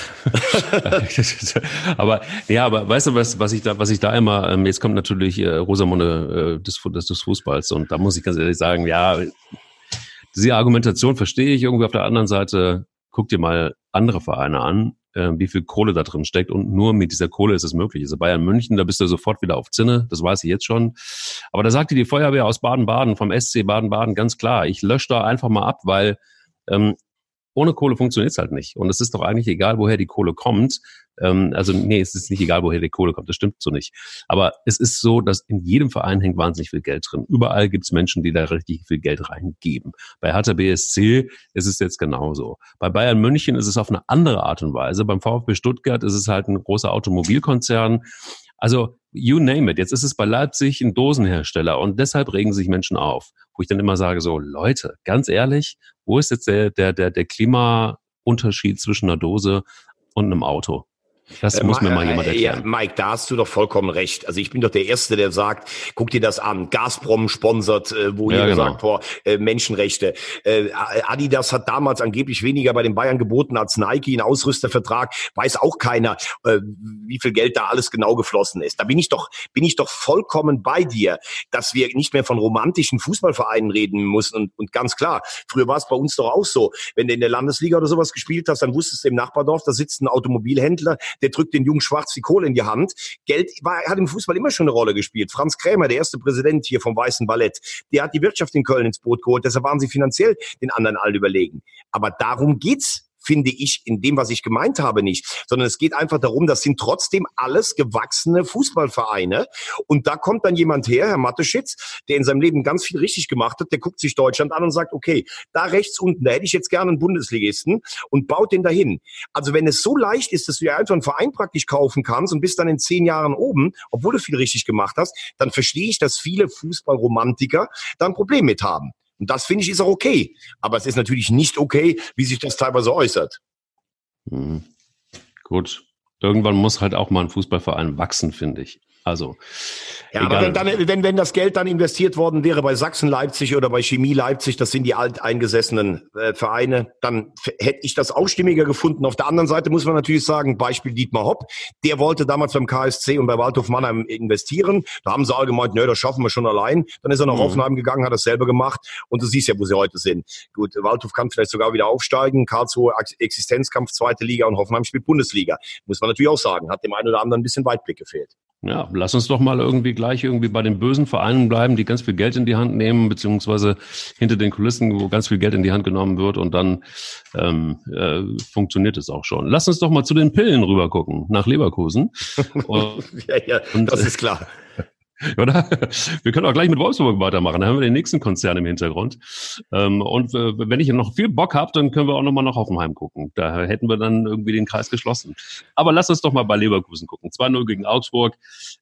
aber, ja, aber weißt du, was, was ich da, was ich da immer, ähm, jetzt kommt natürlich äh, Rosamunde äh, des, des, des Fußballs und da muss ich ganz ehrlich sagen, ja, diese Argumentation verstehe ich irgendwie auf der anderen Seite. Guck dir mal andere Vereine an, äh, wie viel Kohle da drin steckt und nur mit dieser Kohle ist es möglich. Also Bayern München, da bist du sofort wieder auf Zinne, das weiß ich jetzt schon. Aber da sagte die Feuerwehr aus Baden-Baden, vom SC Baden-Baden ganz klar, ich lösche da einfach mal ab, weil ähm, ohne Kohle funktioniert es halt nicht. Und es ist doch eigentlich egal, woher die Kohle kommt. Ähm, also nee, es ist nicht egal, woher die Kohle kommt. Das stimmt so nicht. Aber es ist so, dass in jedem Verein hängt wahnsinnig viel Geld drin. Überall gibt es Menschen, die da richtig viel Geld reingeben. Bei Hertha BSC ist es jetzt genauso. Bei Bayern München ist es auf eine andere Art und Weise. Beim VfB Stuttgart ist es halt ein großer Automobilkonzern. Also you name it. Jetzt ist es bei Leipzig ein Dosenhersteller und deshalb regen sich Menschen auf. Wo ich dann immer sage so, Leute, ganz ehrlich, wo ist jetzt der, der, der, der Klimaunterschied zwischen einer Dose und einem Auto? Das
Äh,
muss mir
Ma-
mal jemand
äh,
erklären.
Ja, Mike, da hast du doch vollkommen recht. Also ich bin doch der Erste, der sagt, guck dir das an. Gazprom sponsert, äh, wo
Ja,
jeder
genau.
sagt, boah, äh, Menschenrechte. Äh, Adidas hat damals angeblich weniger bei den Bayern geboten als Nike, einen Ausrüstervertrag. Weiß auch keiner, äh, wie viel Geld da alles genau geflossen ist. Da bin ich doch, bin ich doch vollkommen bei dir, dass wir nicht mehr von romantischen Fußballvereinen reden müssen. Und, und ganz klar, früher war es bei uns doch auch so. Wenn du in der Landesliga oder sowas gespielt hast, dann wusstest du im Nachbardorf, da sitzt ein Automobilhändler, der drückt den Jungen Schwarz die Kohle in die Hand. Geld war, hat im Fußball immer schon eine Rolle gespielt. Franz Krämer, der erste Präsident hier vom Weißen Ballett, der hat die Wirtschaft in Köln ins Boot geholt. Deshalb waren sie finanziell den anderen allen überlegen. Aber darum geht's finde ich in dem, was ich gemeint habe, nicht, sondern es geht einfach darum, das sind trotzdem alles gewachsene Fußballvereine und da kommt dann jemand her, Herr Matteschitz, der in seinem Leben ganz viel richtig gemacht hat, der guckt sich Deutschland an und sagt, okay, da rechts unten, da hätte ich jetzt gerne einen Bundesligisten und baut den dahin. Also wenn es so leicht ist, dass du dir einfach einen Verein praktisch kaufen kannst und bist dann in zehn Jahren oben, obwohl du viel richtig gemacht hast, dann verstehe ich, dass viele Fußballromantiker da ein Problem mit haben. Und das finde ich ist auch okay. Aber es ist natürlich nicht okay, wie sich das teilweise äußert.
Hm. Gut. Irgendwann muss halt auch mal ein Fußballverein wachsen, finde ich. Also.
Ja, aber wenn, dann, wenn, wenn das Geld dann investiert worden wäre bei Sachsen Leipzig oder bei Chemie Leipzig, das sind die alteingesessenen äh, Vereine, dann hätte ich das auch stimmiger gefunden. Auf der anderen Seite muss man natürlich sagen, Beispiel Dietmar Hopp, der wollte damals beim KSC und bei Waldhof Mannheim investieren. Da haben sie alle gemeint, nö, das schaffen wir schon allein. Dann ist er nach
Mhm.
Hoffenheim gegangen, hat das selber gemacht und du siehst ja, wo sie heute sind. Gut, Waldhof kann vielleicht sogar wieder aufsteigen, Karlsruhe Ex- Existenzkampf, zweite Liga und Hoffenheim spielt Bundesliga. Muss man natürlich auch sagen, hat dem einen oder anderen ein bisschen Weitblick gefehlt.
Ja, lass uns doch mal irgendwie gleich irgendwie bei den bösen Vereinen bleiben, die ganz viel Geld in die Hand nehmen, beziehungsweise hinter den Kulissen, wo ganz viel Geld in die Hand genommen wird und dann ähm, äh, funktioniert es auch schon. Lass uns doch mal zu den Pillen rüber gucken, nach Leverkusen. Und,
Ja, ja, das
äh,
ist klar.
oder? Wir können auch gleich mit Wolfsburg weitermachen. Da haben wir den nächsten Konzern im Hintergrund. Ähm, und äh, wenn ich noch viel Bock habe, dann können wir auch noch mal nach Hoffenheim gucken. Da hätten wir dann irgendwie den Kreis geschlossen. Aber lass uns doch mal bei Leverkusen gucken. 2-0 gegen Augsburg.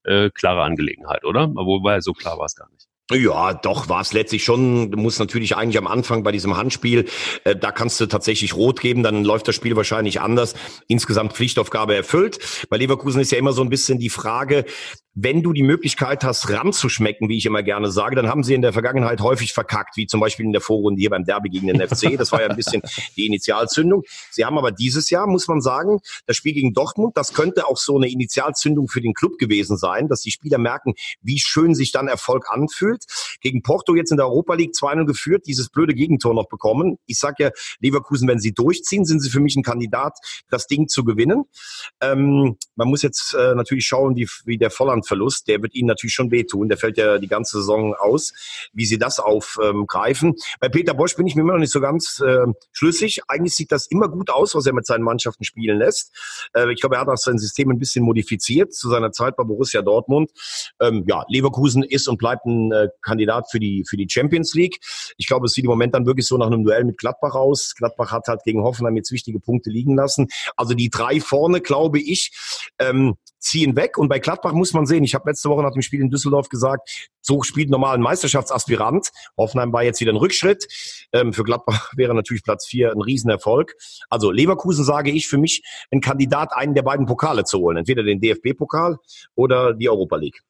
Äh, klare Angelegenheit, oder? Wobei, so klar war es gar nicht.
Ja, doch, war es letztlich schon. Du musst natürlich eigentlich am Anfang bei diesem Handspiel, äh, da kannst du tatsächlich rot geben, dann läuft das Spiel wahrscheinlich anders. Insgesamt Pflichtaufgabe erfüllt. Bei Leverkusen ist ja immer so ein bisschen die Frage, wenn du die Möglichkeit hast, ranzuschmecken, wie ich immer gerne sage, dann haben sie in der Vergangenheit häufig verkackt, wie zum Beispiel in der Vorrunde hier beim Derby gegen den FC. Das war ja ein bisschen die Initialzündung. Sie haben aber dieses Jahr, muss man sagen, das Spiel gegen Dortmund, das könnte auch so eine Initialzündung für den Club gewesen sein, dass die Spieler merken, wie schön sich dann Erfolg anfühlt. Gegen Porto jetzt in der Europa League 2-0 geführt, dieses blöde Gegentor noch bekommen. Ich sage ja, Leverkusen, wenn sie durchziehen, sind sie für mich ein Kandidat, das Ding zu gewinnen. Ähm, man muss jetzt äh, natürlich schauen, wie, wie der Volland Verlust, der wird ihnen natürlich schon wehtun. Der fällt ja die ganze Saison aus, wie sie das aufgreifen. Bei Peter Bosch bin ich mir immer noch nicht so ganz äh, schlüssig. Eigentlich sieht das immer gut aus, was er mit seinen Mannschaften spielen lässt. Äh, ich glaube, er hat auch sein System ein bisschen modifiziert zu seiner Zeit bei Borussia Dortmund. Ähm, ja, Leverkusen ist und bleibt ein äh, Kandidat für die, für die Champions League. Ich glaube, es sieht im Moment dann wirklich so nach einem Duell mit Gladbach aus. Gladbach hat halt gegen Hoffenheim jetzt wichtige Punkte liegen lassen. Also die drei vorne, glaube ich, ähm, ziehen weg. Und bei Gladbach muss man sehen, ich habe letzte Woche nach dem Spiel in Düsseldorf gesagt, so spielt normal ein Meisterschaftsaspirant. Hoffenheim war jetzt wieder ein Rückschritt. Ähm, für Gladbach wäre natürlich Platz vier ein Riesenerfolg. Also Leverkusen sage ich für mich ein Kandidat, einen der beiden Pokale zu holen. Entweder den DFB-Pokal oder die Europa League.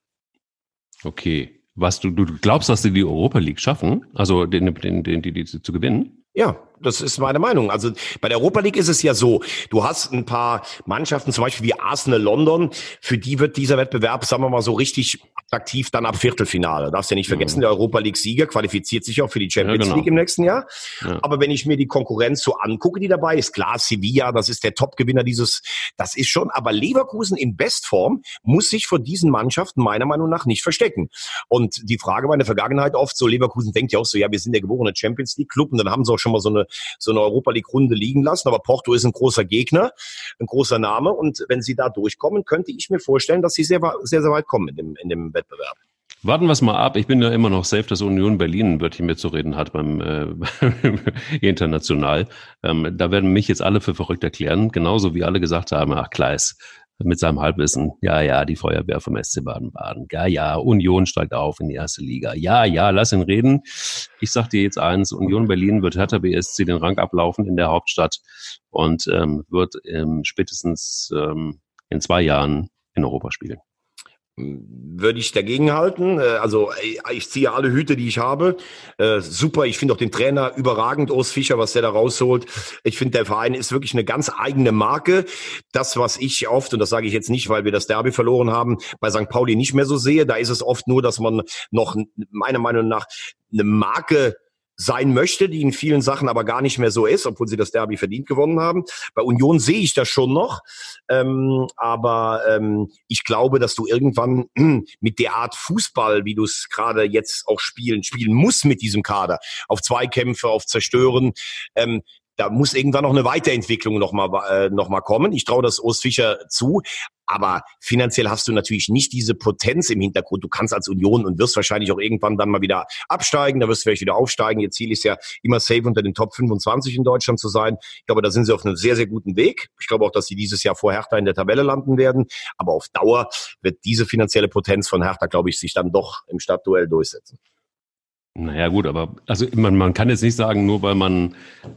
Okay. Was du, du glaubst, dass sie die Europa League schaffen? Also den, den, den, die, die zu gewinnen?
Ja, das ist meine Meinung. Also bei der Europa League ist es ja so, du hast ein paar Mannschaften, zum Beispiel wie Arsenal London, für die wird dieser Wettbewerb, sagen wir mal so, richtig attraktiv dann ab Viertelfinale. Darfst ja nicht vergessen, mhm. der Europa League-Sieger qualifiziert sich auch für die Champions ja, genau. League im nächsten Jahr. Ja. Aber wenn ich mir die Konkurrenz so angucke, die dabei ist, klar, Sevilla, das ist der Top-Gewinner dieses, das ist schon, aber Leverkusen in Bestform muss sich vor diesen Mannschaften meiner Meinung nach nicht verstecken. Und die Frage war in der Vergangenheit oft so, Leverkusen denkt ja auch so, ja, wir sind der geborene Champions League-Club und dann haben sie auch schon mal so eine so eine Europa League Runde liegen lassen. Aber Porto ist ein großer Gegner, ein großer Name. Und wenn sie da durchkommen, könnte ich mir vorstellen, dass sie sehr, sehr, sehr weit kommen in dem, in dem Wettbewerb.
Warten wir es mal ab. Ich bin ja immer noch safe, dass Union Berlin ein mitzureden hat beim äh, International. Ähm, da werden mich jetzt alle für verrückt erklären, genauso wie alle gesagt haben, ach Kleis, mit seinem Halbwissen. Ja, ja, die Feuerwehr vom SC Baden-Baden. Ja, ja, Union steigt auf in die erste Liga. Ja, ja, lass ihn reden. Ich sag dir jetzt eins, Union Berlin wird Hertha BSC den Rang ablaufen in der Hauptstadt und ähm, wird ähm, spätestens ähm, in zwei Jahren in Europa spielen
würde ich dagegen halten. Äh, also ich ziehe alle Hüte, die ich habe. Äh, super, ich finde auch den Trainer überragend, Urs Fischer, was der da rausholt. Ich finde, der Verein ist wirklich eine ganz eigene Marke. Das, was ich oft, und das sage ich jetzt nicht, weil wir das Derby verloren haben, bei St. Pauli nicht mehr so sehe, da ist es oft nur, dass man noch meiner Meinung nach eine Marke sein möchte, die in vielen Sachen aber gar nicht mehr so ist, obwohl sie das Derby verdient gewonnen haben. Bei Union sehe ich das schon noch, ähm, aber ähm, ich glaube, dass du irgendwann mit der Art Fußball, wie du es gerade jetzt auch spielen, spielen musst mit diesem Kader, auf Zweikämpfe, auf Zerstören, ähm, da muss irgendwann noch eine Weiterentwicklung noch mal, äh, noch mal kommen. Ich traue das Urs Fischer zu. Aber finanziell hast du natürlich nicht diese Potenz im Hintergrund. Du kannst als Union und wirst wahrscheinlich auch irgendwann dann mal wieder absteigen. Da wirst du vielleicht wieder aufsteigen. Ihr Ziel ist ja immer safe unter den Top 25 in Deutschland zu sein. Ich glaube, da sind sie auf einem sehr, sehr guten Weg. Ich glaube auch, dass sie dieses Jahr vor Hertha in der Tabelle landen werden. Aber auf Dauer wird diese finanzielle Potenz von Hertha, glaube ich, sich dann doch im Stadtduell durchsetzen.
Naja gut, aber also man, man kann jetzt nicht sagen, nur weil man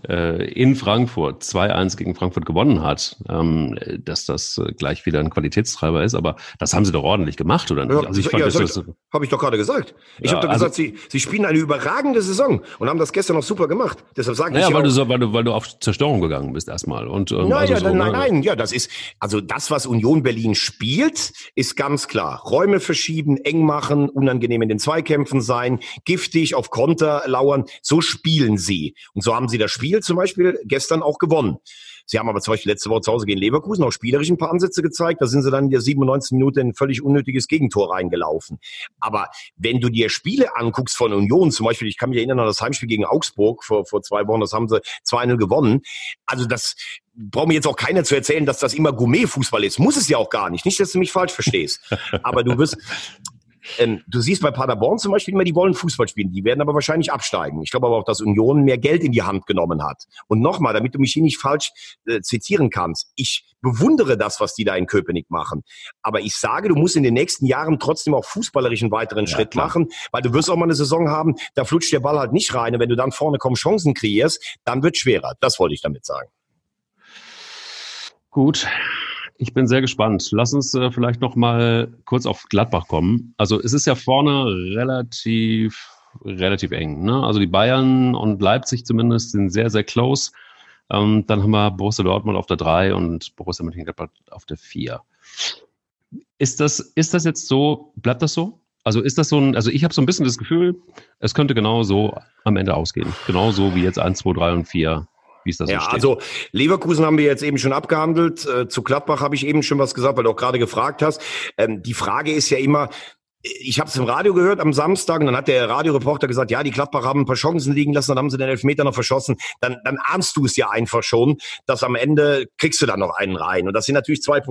äh, in Frankfurt 2-1 gegen Frankfurt gewonnen hat, ähm, dass das äh, gleich wieder ein Qualitätstreiber ist, aber das haben sie doch ordentlich gemacht, oder nicht?
Ja, also ich fand, ja, das, das habe ich, hab ich, doch gerade gesagt. Ich ja, habe doch also, gesagt, sie, sie spielen eine überragende Saison und haben das gestern noch super gemacht. Deshalb sage
naja,
ich
weil, du so, weil, du, weil du auf Zerstörung gegangen bist erstmal. Und,
ähm, naja, also so, nein, ne? nein, ja, das ist, also das, was Union Berlin spielt, ist ganz klar. Räume verschieben, eng machen, unangenehm in den Zweikämpfen sein, giftig, sich auf Konter lauern. So spielen sie. Und so haben sie das Spiel zum Beispiel gestern auch gewonnen. Sie haben aber zum Beispiel letzte Woche zu Hause gegen Leverkusen auch spielerisch ein paar Ansätze gezeigt. Da sind sie dann in der 97 Minute in ein völlig unnötiges Gegentor reingelaufen. Aber wenn du dir Spiele anguckst von Union, zum Beispiel, ich kann mich erinnern an das Heimspiel gegen Augsburg vor, vor zwei Wochen, das haben sie 2-0 gewonnen. Also das braucht mir jetzt auch keiner zu erzählen, dass das immer Gourmet-Fußball ist. Muss es ja auch gar nicht. Nicht, dass du mich falsch verstehst. Aber du wirst, ähm, du siehst bei Paderborn zum Beispiel immer, die wollen Fußball spielen. Die werden aber wahrscheinlich absteigen. Ich glaube aber auch, dass Union mehr Geld in die Hand genommen hat. Und nochmal, damit du mich hier nicht falsch äh, zitieren kannst. Ich bewundere das, was die da in Köpenick machen. Aber ich sage, du musst in den nächsten Jahren trotzdem auch fußballerisch einen weiteren ja, Schritt klar. machen, weil du wirst auch mal eine Saison haben, da flutscht der Ball halt nicht rein. Und wenn du dann vorne kaum Chancen kreierst, dann wird schwerer. Das wollte ich damit sagen.
Gut. Ich bin sehr gespannt. Lass uns äh, vielleicht noch mal kurz auf Gladbach kommen. Also es ist ja vorne relativ relativ eng. Ne? Also die Bayern und Leipzig zumindest sind sehr sehr close. Ähm, dann haben wir Borussia Dortmund auf der 3 und Borussia Mönchengladbach auf der 4. Ist das, ist das jetzt so, bleibt das so? Also ist das so ein, also ich habe so ein bisschen das Gefühl, es könnte genau so am Ende ausgehen. Genauso wie jetzt 1, 2, 3 und 4 wie ist das
ja,
so
also Leverkusen haben wir jetzt eben schon abgehandelt. Äh, zu Gladbach habe ich eben schon was gesagt, weil du auch gerade gefragt hast. Ähm, die Frage ist ja immer, ich habe es im Radio gehört am Samstag und dann hat der Radioreporter gesagt, ja, die Gladbach haben ein paar Chancen liegen lassen, dann haben sie den Elfmeter noch verschossen. Dann, dann ahnst du es ja einfach schon, dass am Ende kriegst du dann noch einen rein. Und das sind natürlich zwei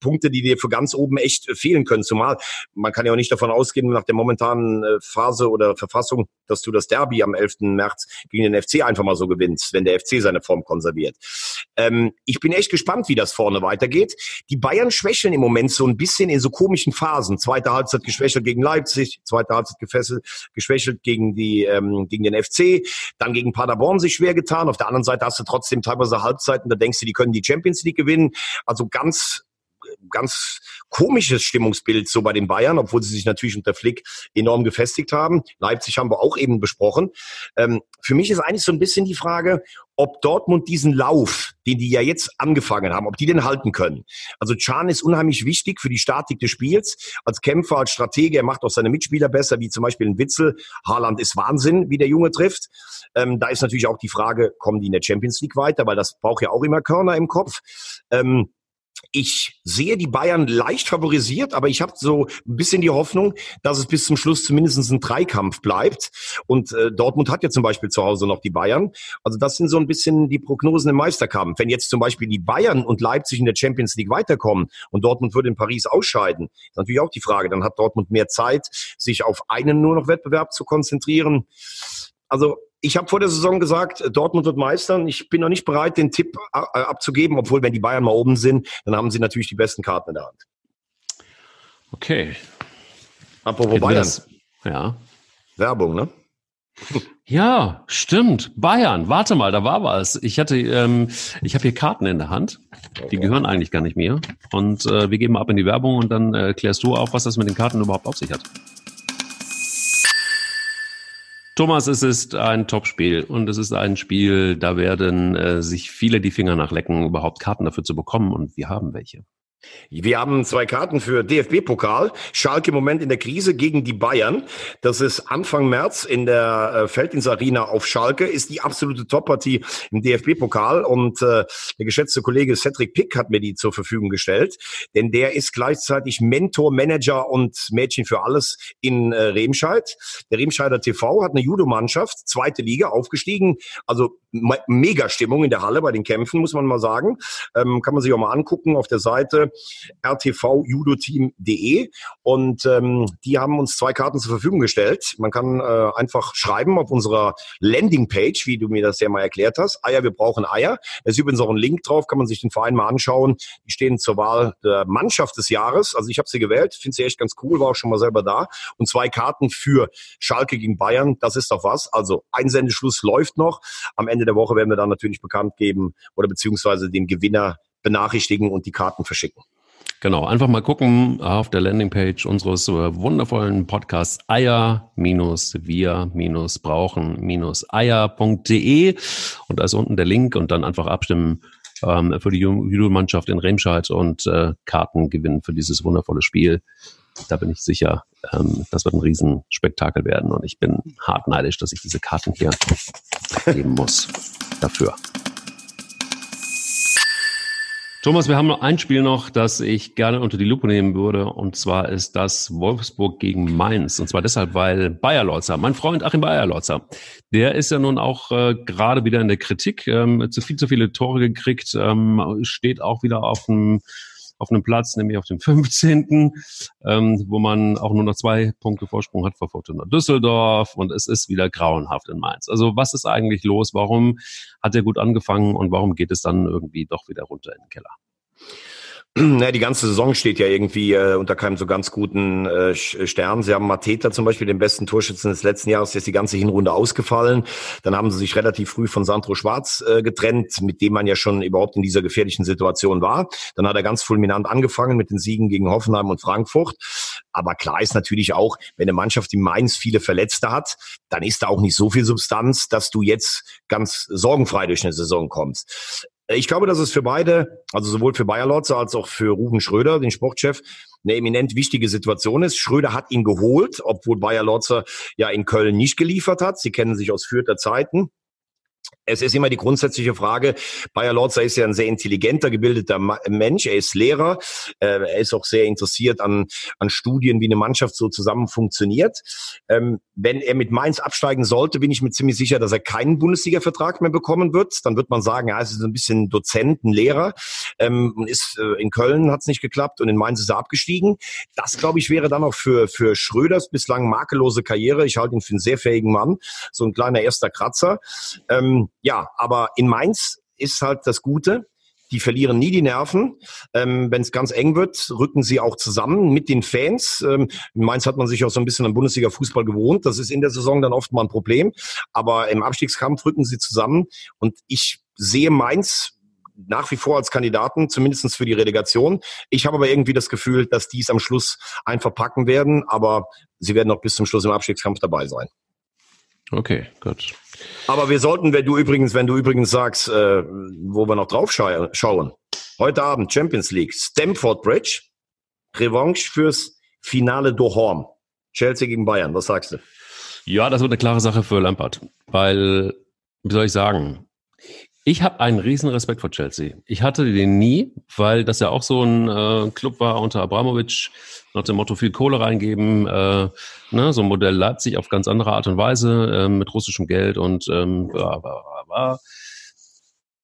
Punkte, die dir für ganz oben echt fehlen können. Zumal man kann ja auch nicht davon ausgehen, nach der momentanen äh, Phase oder Verfassung, dass du das Derby am 11. März gegen den FC einfach mal so gewinnst, wenn der FC seine Form konserviert. Ähm, ich bin echt gespannt, wie das vorne weitergeht. Die Bayern schwächeln im Moment so ein bisschen in so komischen Phasen. Zweite Halbzeit geschwächelt gegen Leipzig, zweite Halbzeit gefesselt, geschwächelt gegen die ähm, gegen den FC, dann gegen Paderborn sich schwer getan. Auf der anderen Seite hast du trotzdem teilweise Halbzeiten, da denkst du, die können die Champions League gewinnen. Also ganz ganz komisches Stimmungsbild so bei den Bayern, obwohl sie sich natürlich unter Flick enorm gefestigt haben. Leipzig haben wir auch eben besprochen. Ähm, für mich ist eigentlich so ein bisschen die Frage, ob Dortmund diesen Lauf, den die ja jetzt angefangen haben, ob die den halten können. Also Can ist unheimlich wichtig für die Statik des Spiels. Als Kämpfer, als Stratege, er macht auch seine Mitspieler besser, wie zum Beispiel ein Witzel. Haaland ist Wahnsinn, wie der Junge trifft. Ähm, da ist natürlich auch die Frage, kommen die in der Champions League weiter, weil das braucht ja auch immer Körner im Kopf. Ähm, ich sehe die Bayern leicht favorisiert, aber ich habe so ein bisschen die Hoffnung, dass es bis zum Schluss zumindest ein Dreikampf bleibt. Und äh, Dortmund hat ja zum Beispiel zu Hause noch die Bayern. Also das sind so ein bisschen die Prognosen im Meisterkampf. Wenn jetzt zum Beispiel die Bayern und Leipzig in der Champions League weiterkommen und Dortmund würde in Paris ausscheiden, ist natürlich auch die Frage. Dann hat Dortmund mehr Zeit, sich auf einen nur noch Wettbewerb zu konzentrieren. Also ich habe vor der Saison gesagt, Dortmund wird meistern. Ich bin noch nicht bereit, den Tipp abzugeben, obwohl wenn die Bayern mal oben sind, dann haben sie natürlich die besten Karten in der Hand.
Okay.
Apropos Bayern. Das,
ja.
Werbung, ne?
Ja, stimmt. Bayern. Warte mal, da war was. Ich hatte, ähm, ich habe hier Karten in der Hand. Die gehören eigentlich gar nicht mehr. Und äh, wir geben ab in die Werbung und dann äh, klärst du auf, was das mit den Karten überhaupt auf sich hat. Thomas, es ist ein Topspiel und es ist ein Spiel, da werden äh, sich viele die Finger nachlecken, überhaupt Karten dafür zu bekommen und wir haben welche.
Wir haben zwei Karten für DFB-Pokal. Schalke im Moment in der Krise gegen die Bayern. Das ist Anfang März in der äh, Feldins Arena auf Schalke. Ist die absolute Top-Partie im DFB-Pokal. Und äh, der geschätzte Kollege Cedric Pick hat mir die zur Verfügung gestellt. Denn der ist gleichzeitig Mentor, Manager und Mädchen für alles in äh, Remscheid. Der Remscheider TV hat eine Judo-Mannschaft, zweite Liga, aufgestiegen. Also mega Stimmung in der Halle bei den Kämpfen, muss man mal sagen. Ähm, kann man sich auch mal angucken auf der Seite rtvjudoteam.de und ähm, die haben uns zwei Karten zur Verfügung gestellt. Man kann äh, einfach schreiben auf unserer Landingpage, wie du mir das ja mal erklärt hast. Eier, wir brauchen Eier. Da ist übrigens auch ein Link drauf, kann man sich den Verein mal anschauen. Die stehen zur Wahl der Mannschaft des Jahres. Also ich habe sie gewählt, finde sie echt ganz cool, war auch schon mal selber da. Und zwei Karten für Schalke gegen Bayern, das ist doch was. Also Einsendeschluss läuft noch. Am Ende der Woche werden wir dann natürlich bekannt geben oder beziehungsweise den Gewinner benachrichtigen und die Karten verschicken.
Genau, einfach mal gucken auf der Landingpage unseres äh, wundervollen Podcasts eier-wir-brauchen-eier.de und da ist unten der Link und dann einfach abstimmen ähm, für die Judo-Mannschaft in Remscheid und äh, Karten gewinnen für dieses wundervolle Spiel. Da bin ich sicher, ähm, das wird ein Riesenspektakel werden und ich bin hart neidisch, dass ich diese Karten hier geben muss dafür. Thomas, wir haben noch ein Spiel noch, das ich gerne unter die Lupe nehmen würde. Und zwar ist das Wolfsburg gegen Mainz. Und zwar deshalb, weil Bayer Lorzer, mein Freund Achim Bayer Lorzer, der ist ja nun auch äh, gerade wieder in der Kritik, ähm, zu viel zu viele Tore gekriegt, ähm, steht auch wieder auf dem auf einem Platz, nämlich auf dem 15., ähm, wo man auch nur noch zwei Punkte Vorsprung hat vor Fortuna Düsseldorf und es ist wieder grauenhaft in Mainz. Also was ist eigentlich los? Warum hat er gut angefangen und warum geht es dann irgendwie doch wieder runter in den Keller?
Ja, die ganze Saison steht ja irgendwie äh, unter keinem so ganz guten äh, Stern. Sie haben Mateta zum Beispiel, den besten Torschützen des letzten Jahres, ist die ganze Hinrunde ausgefallen. Dann haben sie sich relativ früh von Sandro Schwarz äh, getrennt, mit dem man ja schon überhaupt in dieser gefährlichen Situation war. Dann hat er ganz fulminant angefangen mit den Siegen gegen Hoffenheim und Frankfurt. Aber klar ist natürlich auch, wenn eine Mannschaft in Mainz viele Verletzte hat, dann ist da auch nicht so viel Substanz, dass du jetzt ganz sorgenfrei durch eine Saison kommst. Ich glaube, dass es für beide, also sowohl für Bayer Lotze als auch für Ruben Schröder, den Sportchef, eine eminent wichtige Situation ist. Schröder hat ihn geholt, obwohl Bayer Lotzer ja in Köln nicht geliefert hat. Sie kennen sich aus Fürther Zeiten es ist immer die grundsätzliche Frage, Bayer Lorzer ist ja ein sehr intelligenter, gebildeter Mensch, er ist Lehrer, äh, er ist auch sehr interessiert an, an Studien, wie eine Mannschaft so zusammen funktioniert. Ähm, wenn er mit Mainz absteigen sollte, bin ich mir ziemlich sicher, dass er keinen Bundesliga-Vertrag mehr bekommen wird. Dann wird man sagen, es ist ein bisschen Dozent, ein Lehrer. Ähm, äh, in Köln hat es nicht geklappt und in Mainz ist er abgestiegen. Das, glaube ich, wäre dann auch für, für Schröders bislang makellose Karriere. Ich halte ihn für einen sehr fähigen Mann, so ein kleiner erster Kratzer. Ähm, ja, aber in Mainz ist halt das Gute. Die verlieren nie die Nerven. Ähm, Wenn es ganz eng wird, rücken sie auch zusammen mit den Fans. Ähm, in Mainz hat man sich auch so ein bisschen an Bundesliga-Fußball gewohnt. Das ist in der Saison dann oft mal ein Problem. Aber im Abstiegskampf rücken sie zusammen. Und ich sehe Mainz nach wie vor als Kandidaten, zumindestens für die Relegation. Ich habe aber irgendwie das Gefühl, dass die es am Schluss einfach packen werden. Aber sie werden auch bis zum Schluss im Abstiegskampf dabei sein.
Okay, gut.
Aber wir sollten, wenn du übrigens, wenn du übrigens sagst, äh, wo wir noch drauf schauen, heute Abend Champions League, Stamford Bridge, Revanche fürs Finale Dohorn. Chelsea gegen Bayern, was sagst du?
Ja, das wird eine klare Sache für Lampard, weil, wie soll ich sagen, ich habe einen riesen Respekt vor Chelsea. Ich hatte den nie, weil das ja auch so ein äh, Club war unter Abramovic, nach dem Motto viel Kohle reingeben, äh, ne, so ein Modell Leipzig auf ganz andere Art und Weise äh, mit russischem Geld und ähm, bla, bla, bla,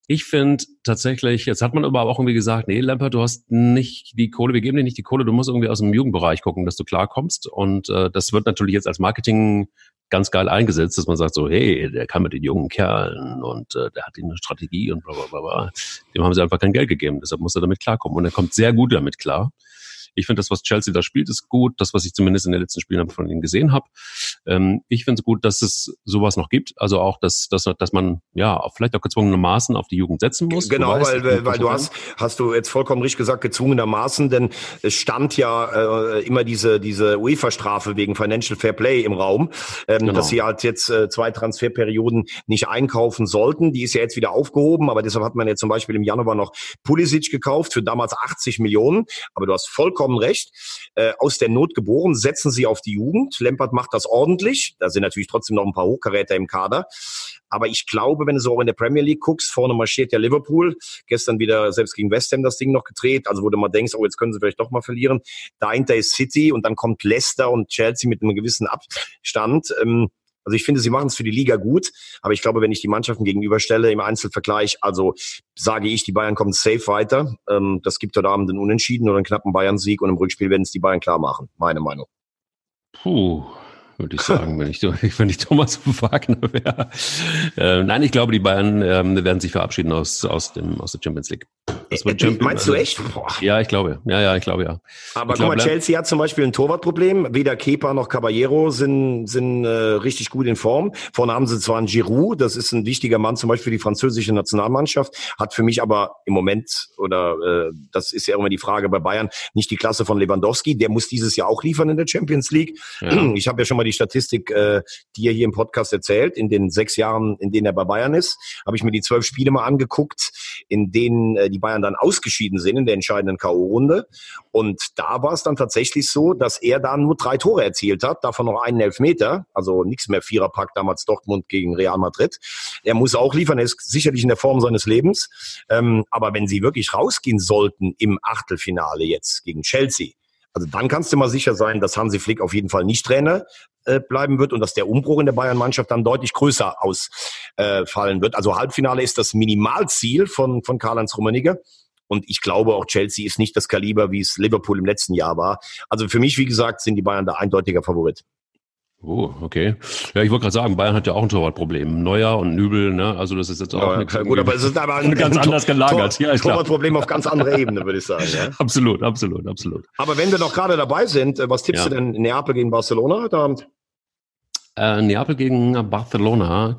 ich finde tatsächlich, jetzt hat man aber auch irgendwie gesagt, nee, Lampert, du hast nicht die Kohle, wir geben dir nicht die Kohle, du musst irgendwie aus dem Jugendbereich gucken, dass du klarkommst. Und äh, das wird natürlich jetzt als Marketing ganz geil eingesetzt, dass man sagt so, hey, der kann mit den jungen Kerlen und äh, der hat eine Strategie und bla bla bla bla. Dem haben sie einfach kein Geld gegeben, deshalb muss er damit klarkommen. Und er kommt sehr gut damit klar. Ich finde, das, was Chelsea da spielt, ist gut. Das, was ich zumindest in den letzten Spielen von ihnen gesehen habe. Ähm, ich finde es gut, dass es sowas noch gibt. Also auch, dass, dass, dass man ja vielleicht auch gezwungenermaßen auf die Jugend setzen muss.
Genau, weil, weil, weil du hast, hast du jetzt vollkommen richtig gesagt, gezwungenermaßen, denn es stand ja äh, immer diese, diese UEFA-Strafe wegen Financial Fair Play im Raum, ähm, genau. dass sie halt jetzt äh, zwei Transferperioden nicht einkaufen sollten. Die ist ja jetzt wieder aufgehoben, aber deshalb hat man ja zum Beispiel im Januar noch Pulisic gekauft für damals 80 Millionen. Aber du hast vollkommen vollkommen recht. Äh, aus der Not geboren, setzen sie auf die Jugend. Lempert macht das ordentlich. Da sind natürlich trotzdem noch ein paar Hochkaräter im Kader. Aber ich glaube, wenn du so auch in der Premier League guckst, vorne marschiert ja Liverpool. Gestern wieder selbst gegen West Ham das Ding noch gedreht. Also wo du mal denkst, oh, jetzt können sie vielleicht doch mal verlieren. Dahinter ist City und dann kommt Leicester und Chelsea mit einem gewissen Abstand. Ähm, also ich finde, sie machen es für die Liga gut, aber ich glaube, wenn ich die Mannschaften gegenüberstelle im Einzelvergleich, also sage ich, die Bayern kommen safe weiter. Ähm, das gibt heute Abend einen Unentschieden oder einen knappen Bayern-Sieg und im Rückspiel werden es die Bayern klar machen. Meine Meinung.
Puh, würde ich sagen, wenn ich, wenn ich Thomas Wagner wäre. Äh, nein, ich glaube, die Bayern äh, werden sich verabschieden aus, aus, dem, aus der Champions League.
Wird Champions, Meinst du echt?
Boah. Ja, ich glaube. Ja, ja, ich glaube ja.
Aber
ich
guck mal, Chelsea hat zum Beispiel ein Torwartproblem. Weder Kepa noch Caballero sind, sind äh, richtig gut in Form. Vorne haben sie zwar einen Giroud, das ist ein wichtiger Mann zum Beispiel für die französische Nationalmannschaft, hat für mich aber im Moment, oder äh, das ist ja immer die Frage bei Bayern, nicht die Klasse von Lewandowski. Der muss dieses Jahr auch liefern in der Champions League. Ja. Ich habe ja schon mal die Statistik, äh, die er hier im Podcast erzählt. In den sechs Jahren, in denen er bei Bayern ist, habe ich mir die zwölf Spiele mal angeguckt, in denen äh, die Bayern dann ausgeschieden sind in der entscheidenden K.O.-Runde. Und da war es dann tatsächlich so, dass er da nur drei Tore erzielt hat, davon noch einen Elfmeter, also nichts mehr Viererpack damals Dortmund gegen Real Madrid. Er muss auch liefern, er ist sicherlich in der Form seines Lebens. Ähm, aber wenn sie wirklich rausgehen sollten im Achtelfinale jetzt gegen Chelsea, also dann kannst du mal sicher sein, dass Hansi Flick auf jeden Fall nicht Trainer äh, bleiben wird und dass der Umbruch in der Bayern-Mannschaft dann deutlich größer ausfallen äh, wird. Also Halbfinale ist das Minimalziel von, von Karl-Heinz Rummenigge. Und ich glaube auch Chelsea ist nicht das Kaliber, wie es Liverpool im letzten Jahr war. Also für mich, wie gesagt, sind die Bayern da eindeutiger Favorit.
Oh, okay. Ja, ich wollte gerade sagen, Bayern hat ja auch ein Torwartproblem. Neuer und Nübel, ne? Also das ist jetzt auch
ja,
nichts
gut, aber es ist aber ein,
ganz
ein
anders gelagert.
Tor,
ja.
Torwartproblem auf ganz anderer Ebene, würde ich sagen. Ja?
Absolut, absolut, absolut.
Aber wenn wir noch gerade dabei sind, äh, was tippst
Ja.
du denn Neapel gegen Barcelona heute Abend?
Äh, Neapel gegen Barcelona,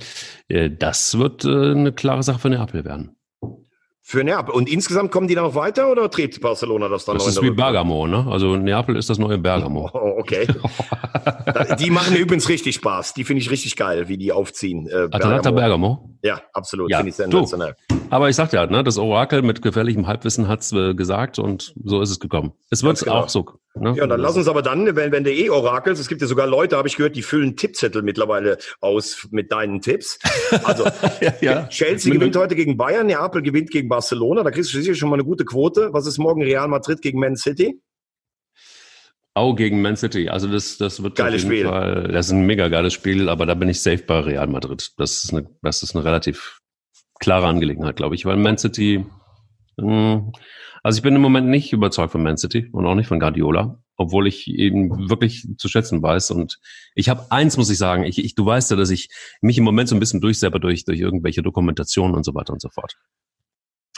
äh, das wird äh, eine klare Sache für Neapel werden.
Für Neapel. Und insgesamt kommen die dann noch weiter oder trägt Barcelona das dann
Das
noch
ist
in
wie? Bergamo, ne? Also Neapel ist das neue Bergamo.
Oh, okay. die machen übrigens richtig Spaß. Die finde ich richtig geil, wie die aufziehen. Äh,
Atalanta Bergamo.
Ja, absolut.
Ja,
Finde ich
du.
sensationell.
Aber ich sagte ja, ne, das Orakel mit gefährlichem Halbwissen hat's äh, gesagt und so ist es gekommen. Es wird
genau.
auch so. Ne?
Ja, dann lass uns aber dann, wenn, wenn du eh orakelst, es gibt ja sogar Leute, habe ich gehört, die füllen Tippzettel mittlerweile aus mit deinen Tipps. Also
ja, ja.
Chelsea gewinnt heute gegen Bayern, Neapel gewinnt gegen Barcelona, da kriegst du sicher schon mal eine gute Quote. Was ist morgen Real Madrid gegen Man City?
Auch gegen Man City. Also das, das wird
Geiles
auf jeden
Spiel.
Fall, das ist ein mega geiles Spiel, aber da bin ich safe bei Real Madrid. Das ist eine, das ist eine relativ klare Angelegenheit, glaube ich, weil Man City, mh, also ich bin im Moment nicht überzeugt von Man City und auch nicht von Guardiola, obwohl ich ihn wirklich zu schätzen weiß. Und ich habe eins, muss ich sagen, ich, ich, du weißt ja, dass ich mich im Moment so ein bisschen durchsepper durch, durch irgendwelche Dokumentationen und so weiter und so fort.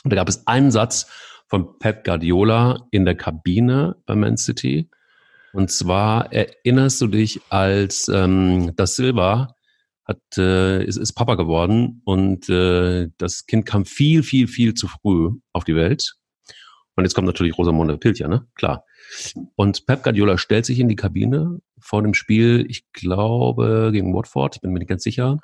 Und da gab es einen Satz von Pep Guardiola in der Kabine bei Man City. Und zwar erinnerst du dich, als ähm, das Silva hat, äh, ist, ist Papa geworden und äh, das Kind kam viel, viel, viel zu früh auf die Welt. Und jetzt kommt natürlich Rosamunde Pilcher, ne? Klar. Und Pep Guardiola stellt sich in die Kabine vor dem Spiel, ich glaube, gegen Watford, ich bin mir nicht ganz sicher,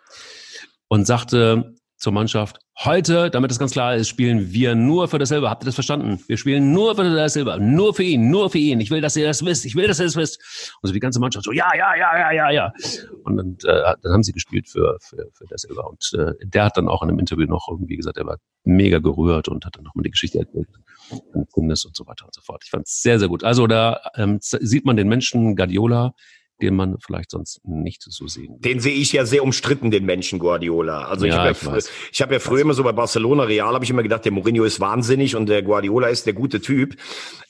und sagte zur Mannschaft, heute, damit es ganz klar ist, spielen wir nur für das Silber. Habt ihr das verstanden? Wir spielen nur für das Silber. Nur für ihn, nur für ihn. Ich will, dass ihr das wisst. Ich will, dass ihr das wisst. Und so die ganze Mannschaft so, ja, ja, ja, ja, ja, ja. Und dann, äh, dann haben sie gespielt für, für, für das Silber. Und äh, der hat dann auch in einem Interview noch irgendwie gesagt, er war mega gerührt und hat dann nochmal die Geschichte erzählt. und so weiter und so fort. Ich fand es sehr, sehr gut. Also da ähm, sieht man den Menschen Guardiola, den man vielleicht sonst nicht so sehen würde.
Den sehe ich ja sehr umstritten, den Menschen Guardiola. Also ich
Ja,
habe
ich
ja,
weiß.
ich hab ja früher immer so bei Barcelona Real habe ich immer gedacht, der Mourinho ist wahnsinnig und der Guardiola ist der gute Typ.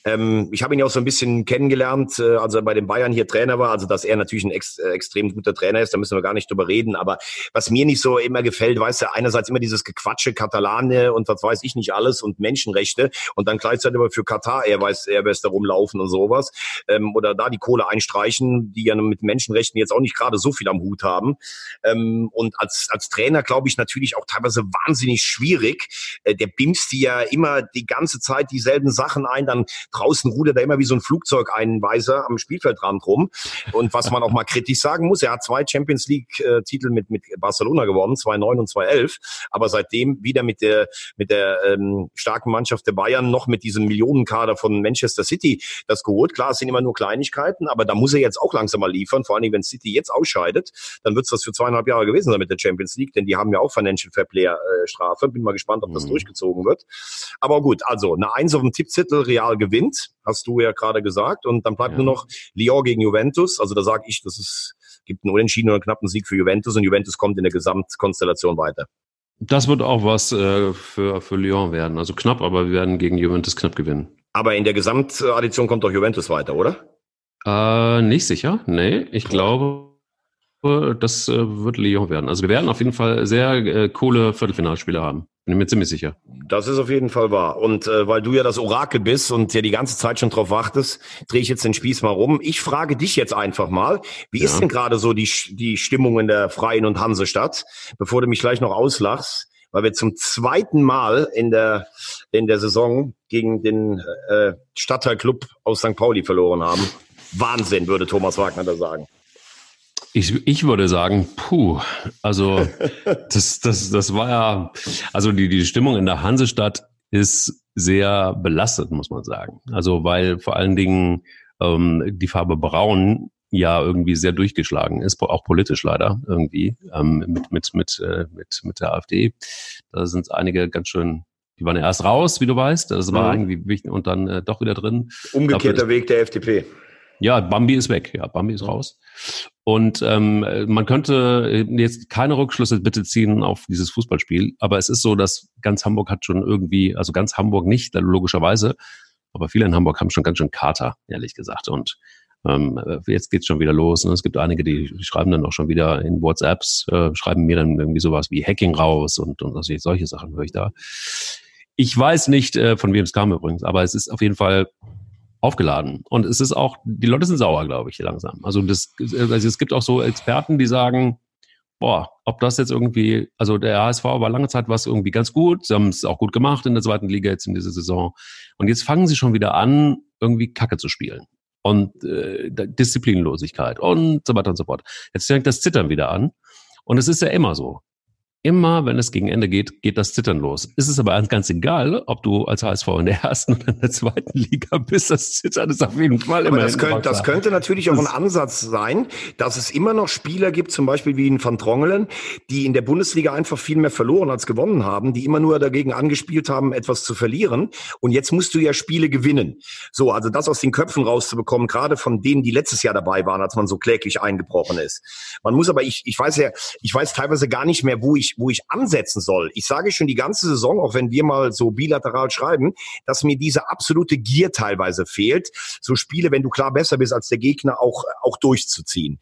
Ähm, ich habe ihn ja auch so ein bisschen kennengelernt, äh, als er bei den Bayern hier Trainer war. Also dass er natürlich ein ex, äh, extrem guter Trainer ist, da müssen wir gar nicht drüber reden. Aber was mir nicht so immer gefällt, weißt du, einerseits immer dieses Gequatsche Katalane und was weiß ich nicht alles und Menschenrechte und dann gleichzeitig aber für Katar er weiß, er weiß da rumlaufen und sowas ähm, oder da die Kohle einstreichen, die ja mit Menschenrechten jetzt auch nicht gerade so viel am Hut haben. Ähm, und als, als Trainer glaube ich natürlich auch teilweise wahnsinnig schwierig. Äh, der bimst die ja immer die ganze Zeit dieselben Sachen ein, dann draußen rudert er immer wie so ein Flugzeugeinweiser am Spielfeldrand rum. Und was man auch mal kritisch sagen muss, er hat zwei Champions League-Titel mit, mit Barcelona gewonnen, 2009 und 2011, aber seitdem wieder mit der, mit der ähm, starken Mannschaft der Bayern noch mit diesem Millionenkader von Manchester City das geholt. Klar, es sind immer nur Kleinigkeiten, aber da muss er jetzt auch langsam mal liefern, vor allen Dingen, wenn City jetzt ausscheidet, dann wird es das für zweieinhalb Jahre gewesen sein mit der Champions League, denn die haben ja auch Financial Fair Play äh, Strafe. Bin mal gespannt, ob das
Mhm.
durchgezogen wird. Aber gut, also eine Eins auf dem Tippzettel, Real gewinnt, hast du ja gerade gesagt. Und dann bleibt
Ja.
nur noch Lyon gegen Juventus. Also da sage ich, das ist, gibt einen Unentschieden oder einen knappen Sieg für Juventus und Juventus kommt in der Gesamtkonstellation weiter.
Das wird auch was äh, für, für Lyon werden. Also knapp, aber wir werden gegen Juventus knapp gewinnen.
Aber in der Gesamtaddition kommt doch Juventus weiter, oder?
Äh, nicht sicher. Nee, ich glaube, das äh, wird Lyon werden. Also wir werden auf jeden Fall sehr äh, coole Viertelfinalspiele haben. Bin ich mir ziemlich sicher.
Das ist auf jeden Fall wahr. Und äh, weil du ja das Orakel bist und ja die ganze Zeit schon drauf wartest, drehe ich jetzt den Spieß mal rum. Ich frage dich jetzt einfach mal, wie
Ja.
ist denn gerade so die, die Stimmung in der Freien und Hansestadt, bevor du mich gleich noch auslachst, weil wir zum zweiten Mal in der, in der Saison gegen den äh, Stadtteilclub aus St. Pauli verloren haben. Wahnsinn, würde Thomas Wagner da sagen.
Ich, ich würde sagen, puh, also das, das, das war ja, also die, die Stimmung in der Hansestadt ist sehr belastet, muss man sagen. Also weil vor allen Dingen ähm, die Farbe Braun ja irgendwie sehr durchgeschlagen ist, auch politisch leider irgendwie ähm, mit mit mit äh, mit mit der AfD. Da sind einige ganz schön, die waren ja erst raus, wie du weißt. Das war
Mhm.
irgendwie wichtig und dann äh, doch wieder drin.
Umgekehrter
Dafür
Weg der FDP.
Ja, Bambi ist weg. Ja, Bambi ist raus. Und ähm, man könnte jetzt keine Rückschlüsse bitte ziehen auf dieses Fußballspiel, aber es ist so, dass ganz Hamburg hat schon irgendwie, also ganz Hamburg nicht, logischerweise, aber viele in Hamburg haben schon ganz schön Kater, ehrlich gesagt. Und ähm, jetzt geht's schon wieder los. Ne? Es gibt einige, die schreiben dann auch schon wieder in WhatsApps, äh, schreiben mir dann irgendwie sowas wie Hacking raus und, und also solche Sachen höre ich da. Ich weiß nicht, äh, von wem es kam übrigens, aber es ist auf jeden Fall aufgeladen. Und es ist auch, die Leute sind sauer, glaube ich, langsam. Also, das, also es gibt auch so Experten, die sagen, boah, ob das jetzt irgendwie, also der HSV war lange Zeit was irgendwie ganz gut, sie haben es auch gut gemacht in der zweiten Liga jetzt in dieser Saison. Und jetzt fangen sie schon wieder an, irgendwie Kacke zu spielen. Und äh, Disziplinlosigkeit und so weiter und so fort. Jetzt fängt das Zittern wieder an. Und es ist ja immer so. Immer, wenn es gegen Ende geht, geht das Zittern los. Ist es aber ganz egal, ob du als HSV in der ersten oder in der zweiten Liga bist. Das Zittern ist auf jeden Fall
immer. Aber das, könnte, das könnte natürlich auch ein Ansatz sein, dass es immer noch Spieler gibt, zum Beispiel wie in Van Drongelen, die in der Bundesliga einfach viel mehr verloren als gewonnen haben, die immer nur dagegen angespielt haben, etwas zu verlieren. Und jetzt musst du ja Spiele gewinnen. So, also das aus den Köpfen rauszubekommen, gerade von denen, die letztes Jahr dabei waren, als man so kläglich eingebrochen ist. Man muss aber, ich, ich weiß ja, ich weiß teilweise gar nicht mehr, wo ich wo ich ansetzen soll. Ich sage schon die ganze Saison, auch wenn wir mal so bilateral schreiben, dass mir diese absolute Gier teilweise fehlt, so Spiele, wenn du klar besser bist als der Gegner, auch, auch durchzuziehen.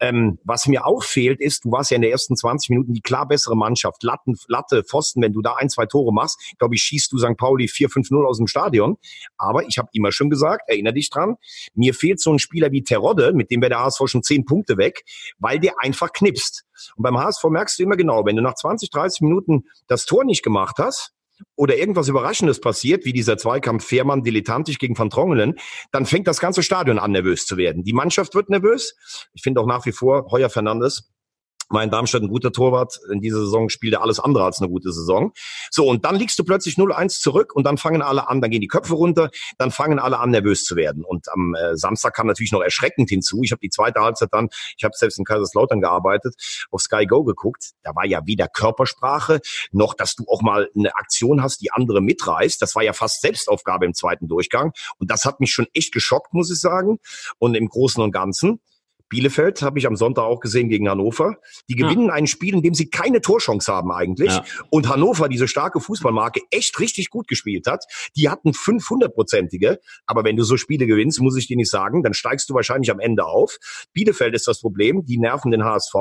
Ähm, was mir auch fehlt, ist, du warst ja in den ersten 20 Minuten die klar bessere Mannschaft. Latten, Latte, Pfosten, wenn du da ein, zwei Tore machst, glaube ich, schießt du St. Pauli 4-5-0 aus dem Stadion. Aber ich habe immer schon gesagt, erinnere dich dran, mir fehlt so ein Spieler wie Terodde, mit dem wäre der HSV schon 10 Punkte weg, weil der einfach knipst. Und beim HSV merkst du immer genau, wenn du nach 20, 30 Minuten das Tor nicht gemacht hast, oder irgendwas Überraschendes passiert, wie dieser Zweikampf Fährmann dilettantisch gegen Van Trongelen, dann fängt das ganze Stadion an, nervös zu werden. Die Mannschaft wird nervös. Ich finde auch nach wie vor Heuer Fernandes war in Darmstadt ein guter Torwart. In dieser Saison spielt er alles andere als eine gute Saison. So, und dann liegst du plötzlich 0-1 zurück und dann fangen alle an, dann gehen die Köpfe runter, dann fangen alle an, nervös zu werden. Und am äh, Samstag kam natürlich noch erschreckend hinzu. Ich habe die zweite Halbzeit dann, ich habe selbst in Kaiserslautern gearbeitet, auf Sky Go geguckt. Da war ja weder Körpersprache, noch dass du auch mal eine Aktion hast, die andere mitreißt. Das war ja fast Selbstaufgabe im zweiten Durchgang. Und das hat mich schon echt geschockt, muss ich sagen. Und im Großen und Ganzen Bielefeld habe ich am Sonntag auch gesehen gegen Hannover. Die gewinnen ja. ein Spiel, in dem sie keine Torchance haben eigentlich. Ja. Und Hannover, diese starke Fußballmarke, echt richtig gut gespielt hat. Die hatten 500-prozentige. Aber wenn du so Spiele gewinnst, muss ich dir nicht sagen, dann steigst du wahrscheinlich am Ende auf. Bielefeld ist das Problem. Die nerven den HSV.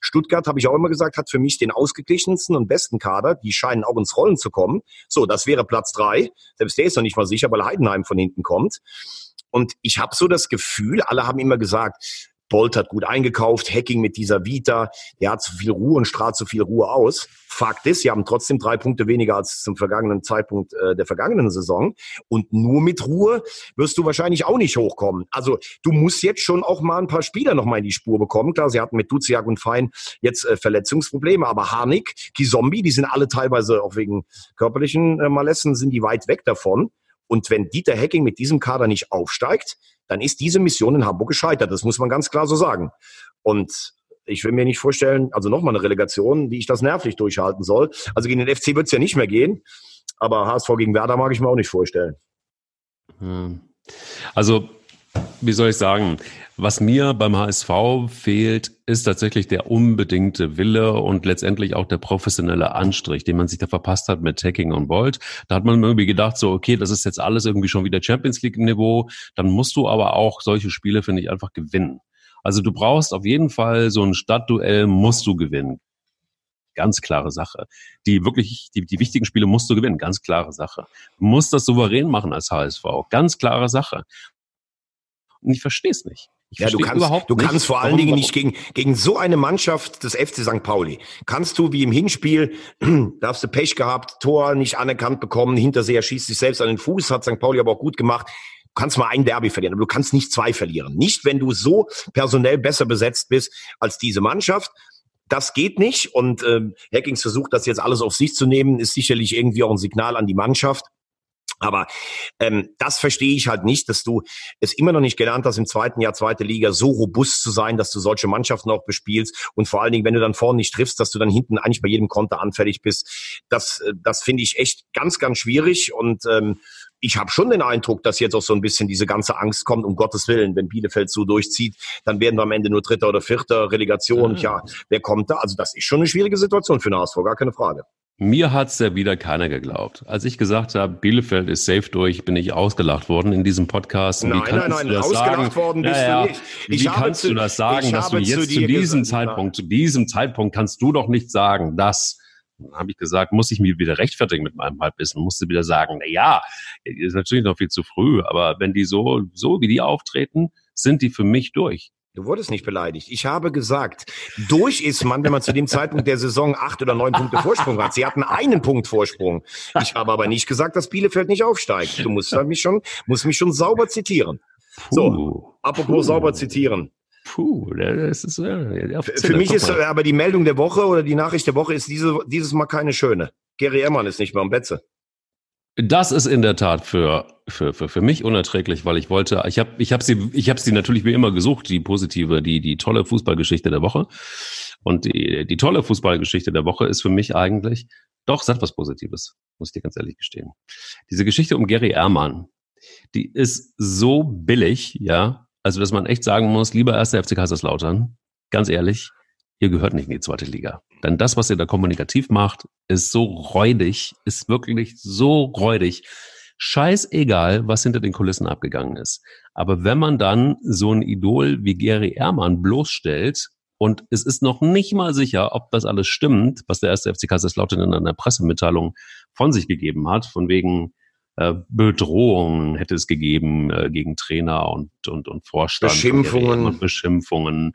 Stuttgart, habe ich auch immer gesagt, hat für mich den ausgeglichensten und besten Kader. Die scheinen auch ins Rollen zu kommen. So, das wäre Platz drei. Selbst der ist noch nicht mal sicher, weil Heidenheim von hinten kommt. Und ich habe so das Gefühl, alle haben immer gesagt, Bolt hat gut eingekauft, Hacking mit dieser Vita, der hat zu viel Ruhe und strahlt zu viel Ruhe aus. Fakt ist, sie haben trotzdem drei Punkte weniger als zum vergangenen Zeitpunkt äh, der vergangenen Saison. Und nur mit Ruhe wirst du wahrscheinlich auch nicht hochkommen. Also du musst jetzt schon auch mal ein paar Spieler noch mal in die Spur bekommen. Klar, sie hatten mit Duziak und Fein jetzt äh, Verletzungsprobleme, aber Harnik, Kizombi, die sind alle teilweise auch wegen körperlichen äh, Malessen, sind die weit weg davon. Und wenn Dieter Hacking mit diesem Kader nicht aufsteigt, dann ist diese Mission in Hamburg gescheitert. Das muss man ganz klar so sagen. Und ich will mir nicht vorstellen, also nochmal eine Relegation, wie ich das nervlich durchhalten soll. Also gegen den FC wird es ja nicht mehr gehen, aber HSV gegen Werder mag ich mir auch nicht vorstellen.
Hm. Also wie soll ich sagen, was mir beim HSV fehlt, ist tatsächlich der unbedingte Wille und letztendlich auch der professionelle Anstrich, den man sich da verpasst hat mit Hacking und Bolt. Da hat man irgendwie gedacht, so, okay, das ist jetzt alles irgendwie schon wieder Champions League Niveau. Dann musst du aber auch solche Spiele, finde ich, einfach gewinnen. Also du brauchst auf jeden Fall so ein Stadtduell musst du gewinnen. Ganz klare Sache. Die wirklich, die, die wichtigen Spiele musst du gewinnen. Ganz klare Sache. Du musst das souverän machen als HSV. Ganz klare Sache. Und ich verstehe es nicht. Ich
ja, du kannst, du nicht, kannst vor allen warum, Dingen nicht gegen, gegen so eine Mannschaft des FC St. Pauli. Kannst du wie im Hinspiel, da hast du Pech gehabt, Tor nicht anerkannt bekommen, Hinterseher schießt sich selbst an den Fuß, hat St. Pauli aber auch gut gemacht. Du kannst mal ein Derby verlieren, aber du kannst nicht zwei verlieren. Nicht, wenn du so personell besser besetzt bist als diese Mannschaft. Das geht nicht und ähm, Hackings versucht, das jetzt alles auf sich zu nehmen, ist sicherlich irgendwie auch ein Signal an die Mannschaft. Aber ähm, das verstehe ich halt nicht, dass du es immer noch nicht gelernt hast, im zweiten Jahr zweite Liga so robust zu sein, dass du solche Mannschaften auch bespielst und vor allen Dingen, wenn du dann vorne nicht triffst, dass du dann hinten eigentlich bei jedem Konter anfällig bist. Das, äh, das finde ich echt ganz, ganz schwierig und ähm, ich habe schon den Eindruck, dass jetzt auch so ein bisschen diese ganze Angst kommt, um Gottes Willen, wenn Bielefeld so durchzieht, dann werden wir am Ende nur Dritter oder Vierter, Relegation, mhm. ja, wer kommt da? Also das ist schon eine schwierige Situation für den HSV, gar keine Frage.
Mir hat's ja wieder keiner geglaubt. Als ich gesagt habe, Bielefeld ist safe durch, bin ich ausgelacht worden in diesem Podcast.
Nein, nein, nein, nein ausgelacht sagen? worden bist ja, du nicht.
Ich Wie kannst zu, du das sagen, dass du jetzt zu, zu diesem Zeitpunkt, zu diesem Zeitpunkt kannst du doch nicht sagen, dass dann habe ich gesagt, muss ich mich wieder rechtfertigen mit meinem Halbwissen, musste wieder sagen, na ja, ist natürlich noch viel zu früh, aber wenn die so, so wie die auftreten, sind die für mich durch.
Du wurdest nicht beleidigt. Ich habe gesagt, durch ist man, wenn man zu dem Zeitpunkt der Saison acht oder neun Punkte Vorsprung hat. Sie hatten einen Punkt Vorsprung. Ich habe aber nicht gesagt, dass Bielefeld nicht aufsteigt. Du musst mich schon, musst mich schon sauber zitieren. Puh, so, apropos puh. sauber zitieren.
Puh, das ist
äh, Für mich ist aber die Meldung der Woche oder die Nachricht der Woche ist diese, dieses Mal keine schöne. Gary Ehrmann ist nicht mehr am Betze.
Das ist in der Tat für, für, für, für mich unerträglich, weil ich wollte, ich habe ich hab sie, ich hab sie natürlich wie immer gesucht, die positive, die, die tolle Fußballgeschichte der Woche. Und die, die tolle Fußballgeschichte der Woche ist für mich eigentlich, doch, es hat was Positives, muss ich dir ganz ehrlich gestehen. Diese Geschichte um Gary Ehrmann, die ist so billig, ja, also dass man echt sagen muss, lieber erster FC Kaiserslautern, ganz ehrlich, ihr gehört nicht in die zweite Liga. Denn das, was ihr da kommunikativ macht, ist so räudig, ist wirklich so räudig. Scheißegal, was hinter den Kulissen abgegangen ist. Aber wenn man dann so ein Idol wie Gary Ehrmann bloßstellt, und es ist noch nicht mal sicher, ob das alles stimmt, was der erste FC Kaiserslautern in einer Pressemitteilung von sich gegeben hat, von wegen äh, Bedrohungen hätte es gegeben äh, gegen Trainer und, und, und Vorstand.
Beschimpfungen.
Und Beschimpfungen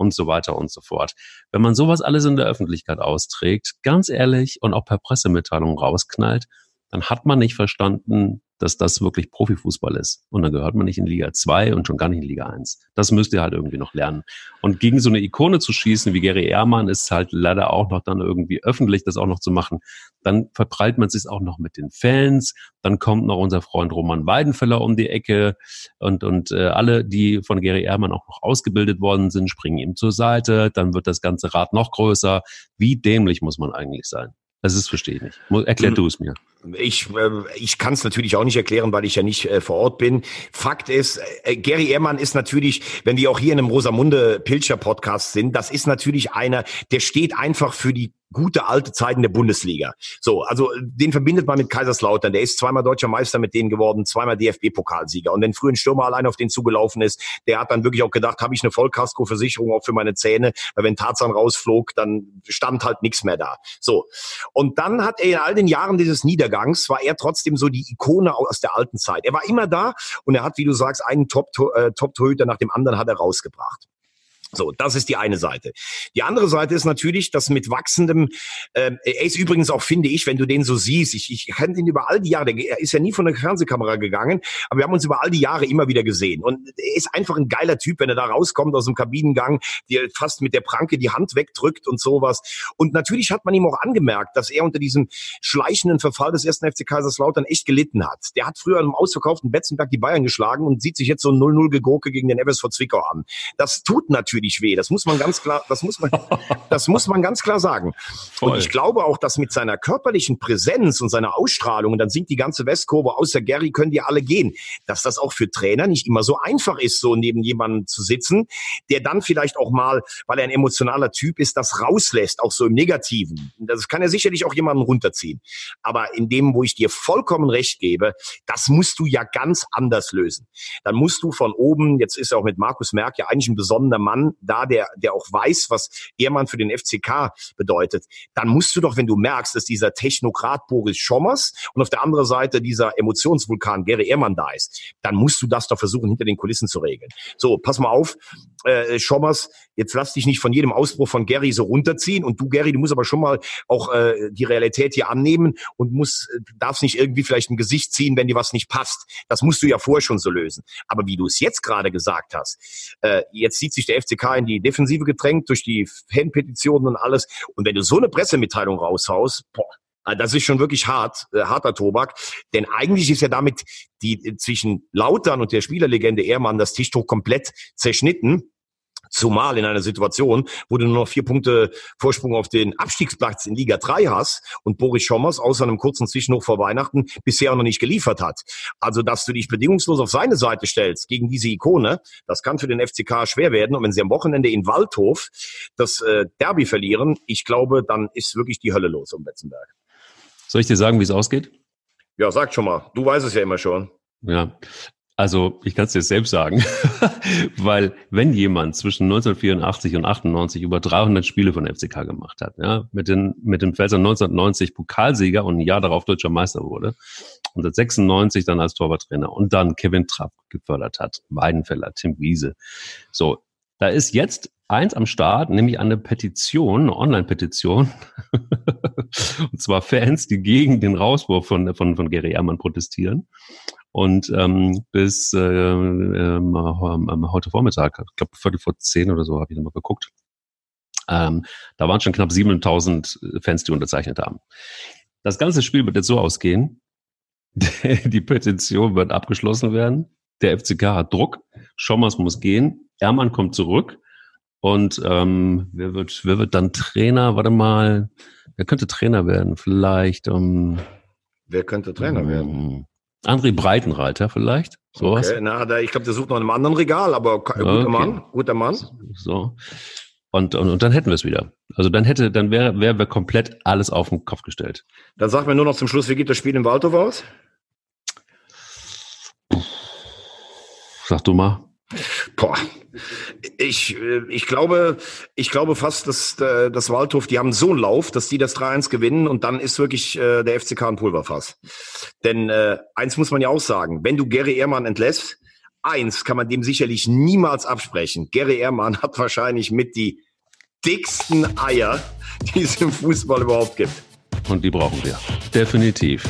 und so weiter und so fort. Wenn man sowas alles in der Öffentlichkeit austrägt, ganz ehrlich und auch per Pressemitteilung rausknallt, dann hat man nicht verstanden, dass das wirklich Profifußball ist. Und dann gehört man nicht in Liga 2 und schon gar nicht in Liga 1. Das müsst ihr halt irgendwie noch lernen. Und gegen so eine Ikone zu schießen wie Gary Ehrmann ist halt leider auch noch dann irgendwie öffentlich das auch noch zu machen. Dann verprallt man sich auch noch mit den Fans. Dann kommt noch unser Freund Roman Weidenfeller um die Ecke und, und äh, alle, die von Gary Ehrmann auch noch ausgebildet worden sind, springen ihm zur Seite. Dann wird das ganze Rad noch größer. Wie dämlich muss man eigentlich sein? Das verstehe ich nicht. Erklär du es mir.
Ich, äh, ich kann es natürlich auch nicht erklären, weil ich ja nicht äh, vor Ort bin. Fakt ist, äh, Gary Ehrmann ist natürlich, wenn wir auch hier in einem Rosamunde Pilcher Podcast sind, das ist natürlich einer, der steht einfach für die gute alte Zeiten der Bundesliga. So, also den verbindet man mit Kaiserslautern. Der ist zweimal deutscher Meister mit denen geworden, zweimal DFB-Pokalsieger. Und wenn früher ein Stürmer allein auf den zugelaufen ist, der hat dann wirklich auch gedacht, habe ich eine Vollkasko-Versicherung auch für meine Zähne, weil wenn Tarzan rausflog, dann stand halt nichts mehr da. So. Und dann hat er in all den Jahren dieses Niedergangs, war er trotzdem so die Ikone aus der alten Zeit. Er war immer da und er hat, wie du sagst, einen Top-Torhüter Top nach dem anderen hat er rausgebracht. So, das ist die eine Seite. Die andere Seite ist natürlich, dass mit wachsendem, äh, er ist übrigens auch, finde ich, wenn du den so siehst, ich, ich kenne ihn über all die Jahre, er ist ja nie von der Fernsehkamera gegangen, aber wir haben uns über all die Jahre immer wieder gesehen. Und er ist einfach ein geiler Typ, wenn er da rauskommt aus dem Kabinengang, dir fast mit der Pranke die Hand wegdrückt und sowas. Und natürlich hat man ihm auch angemerkt, dass er unter diesem schleichenden Verfall des ersten FC Kaiserslautern echt gelitten hat. Der hat früher im ausverkauften Betzenberg die Bayern geschlagen und sieht sich jetzt so ein 0-0 Gegurke gegen den FSV Zwickau an. Das tut natürlich natürlich weh. Das muss man ganz klar, das muss man, das muss man ganz klar sagen. Voll. Und ich glaube auch, dass mit seiner körperlichen Präsenz und seiner Ausstrahlung, und dann singt die ganze Westkurve, außer Gary können die alle gehen, dass das auch für Trainer nicht immer so einfach ist, so neben jemandem zu sitzen, der dann vielleicht auch mal, weil er ein emotionaler Typ ist, das rauslässt, auch so im Negativen. Das kann er sicherlich auch jemanden runterziehen. Aber in dem, wo ich dir vollkommen recht gebe, das musst du ja ganz anders lösen. Dann musst du von oben, jetzt ist er auch mit Markus Merck ja eigentlich ein besonderer Mann, da, der, der auch weiß, was Ehrmann für den FCK bedeutet, dann musst du doch, wenn du merkst, dass dieser Technokrat Boris Schommers und auf der anderen Seite dieser Emotionsvulkan Gary Ehrmann da ist, dann musst du das doch versuchen, hinter den Kulissen zu regeln. So, pass mal auf, äh, Schommers, jetzt lass dich nicht von jedem Ausbruch von Gary so runterziehen und du, Gary, du musst aber schon mal auch äh, die Realität hier annehmen und musst, äh, darfst nicht irgendwie vielleicht ein Gesicht ziehen, wenn dir was nicht passt. Das musst du ja vorher schon so lösen. Aber wie du es jetzt gerade gesagt hast, äh, jetzt sieht sich der FCK in die Defensive gedrängt durch die Fanpetitionen und alles. Und wenn du so eine Pressemitteilung raushaust, boah, ah, das ist schon wirklich hart, äh, harter Tobak. Denn eigentlich ist ja damit die äh, zwischen Lautern und der Spielerlegende Ehrmann das Tischtuch komplett zerschnitten. Zumal in einer Situation, wo du nur noch vier Punkte Vorsprung auf den Abstiegsplatz in Liga 3 hast und Boris Schommers außer einem kurzen Zwischenhoch vor Weihnachten bisher noch nicht geliefert hat. Also, dass du dich bedingungslos auf seine Seite stellst gegen diese Ikone, das kann für den FCK schwer werden. Und wenn sie am Wochenende in Waldhof das äh, Derby verlieren, ich glaube, dann ist wirklich die Hölle los um Betzenberg.
Soll ich dir sagen, wie es ausgeht?
Ja, sag schon mal. Du weißt es ja immer schon.
Ja, also ich kann es dir selbst sagen, weil wenn jemand zwischen 1984 und 98 über 300 Spiele von FCK gemacht hat, ja, mit den mit dem Pfälzer 1990 Pokalsieger und ein Jahr darauf deutscher Meister wurde und seit 96 dann als Torwarttrainer und dann Kevin Trapp gefördert hat, Weidenfeller, Tim Wiese. So, da ist jetzt eins am Start, nämlich eine Petition, eine Online-Petition. und zwar Fans, die gegen den Rauswurf von, von, von Gary Ehrmann protestieren. Und ähm, bis äh, ähm, ähm, heute Vormittag, ich glaube Viertel vor zehn oder so, habe ich nochmal geguckt. Ähm, da waren schon knapp 7000 Fans, die unterzeichnet haben. Das ganze Spiel wird jetzt so ausgehen. Die Petition wird abgeschlossen werden. Der FCK hat Druck. Schommers muss gehen. Ermann kommt zurück. Und ähm, wer wird, wer wird dann Trainer? Warte mal, wer könnte Trainer werden? Vielleicht. Um,
wer könnte Trainer um, werden?
André Breitenreiter vielleicht.
Sowas. Okay, na, da, ich glaube, der sucht noch in einem anderen Regal, aber guter okay. Mann, guter Mann.
So. Und, und, und dann hätten wir es wieder. Also dann hätte, dann wäre, wäre wir komplett alles auf den Kopf gestellt.
Dann sag mir nur noch zum Schluss, wie geht das Spiel in Waldhof aus?
Sag du mal.
Boah. Ich, äh, ich glaube, ich glaube fast, dass äh, das Waldhof, die haben so einen Lauf, dass die das 3-1 gewinnen und dann ist wirklich äh, der FCK ein Pulverfass. Denn äh, eins muss man ja auch sagen, wenn du Gary Ehrmann entlässt, eins kann man dem sicherlich niemals absprechen. Gary Ehrmann hat wahrscheinlich mit die dicksten Eier, die es im Fußball überhaupt gibt.
Und die brauchen wir. Definitiv.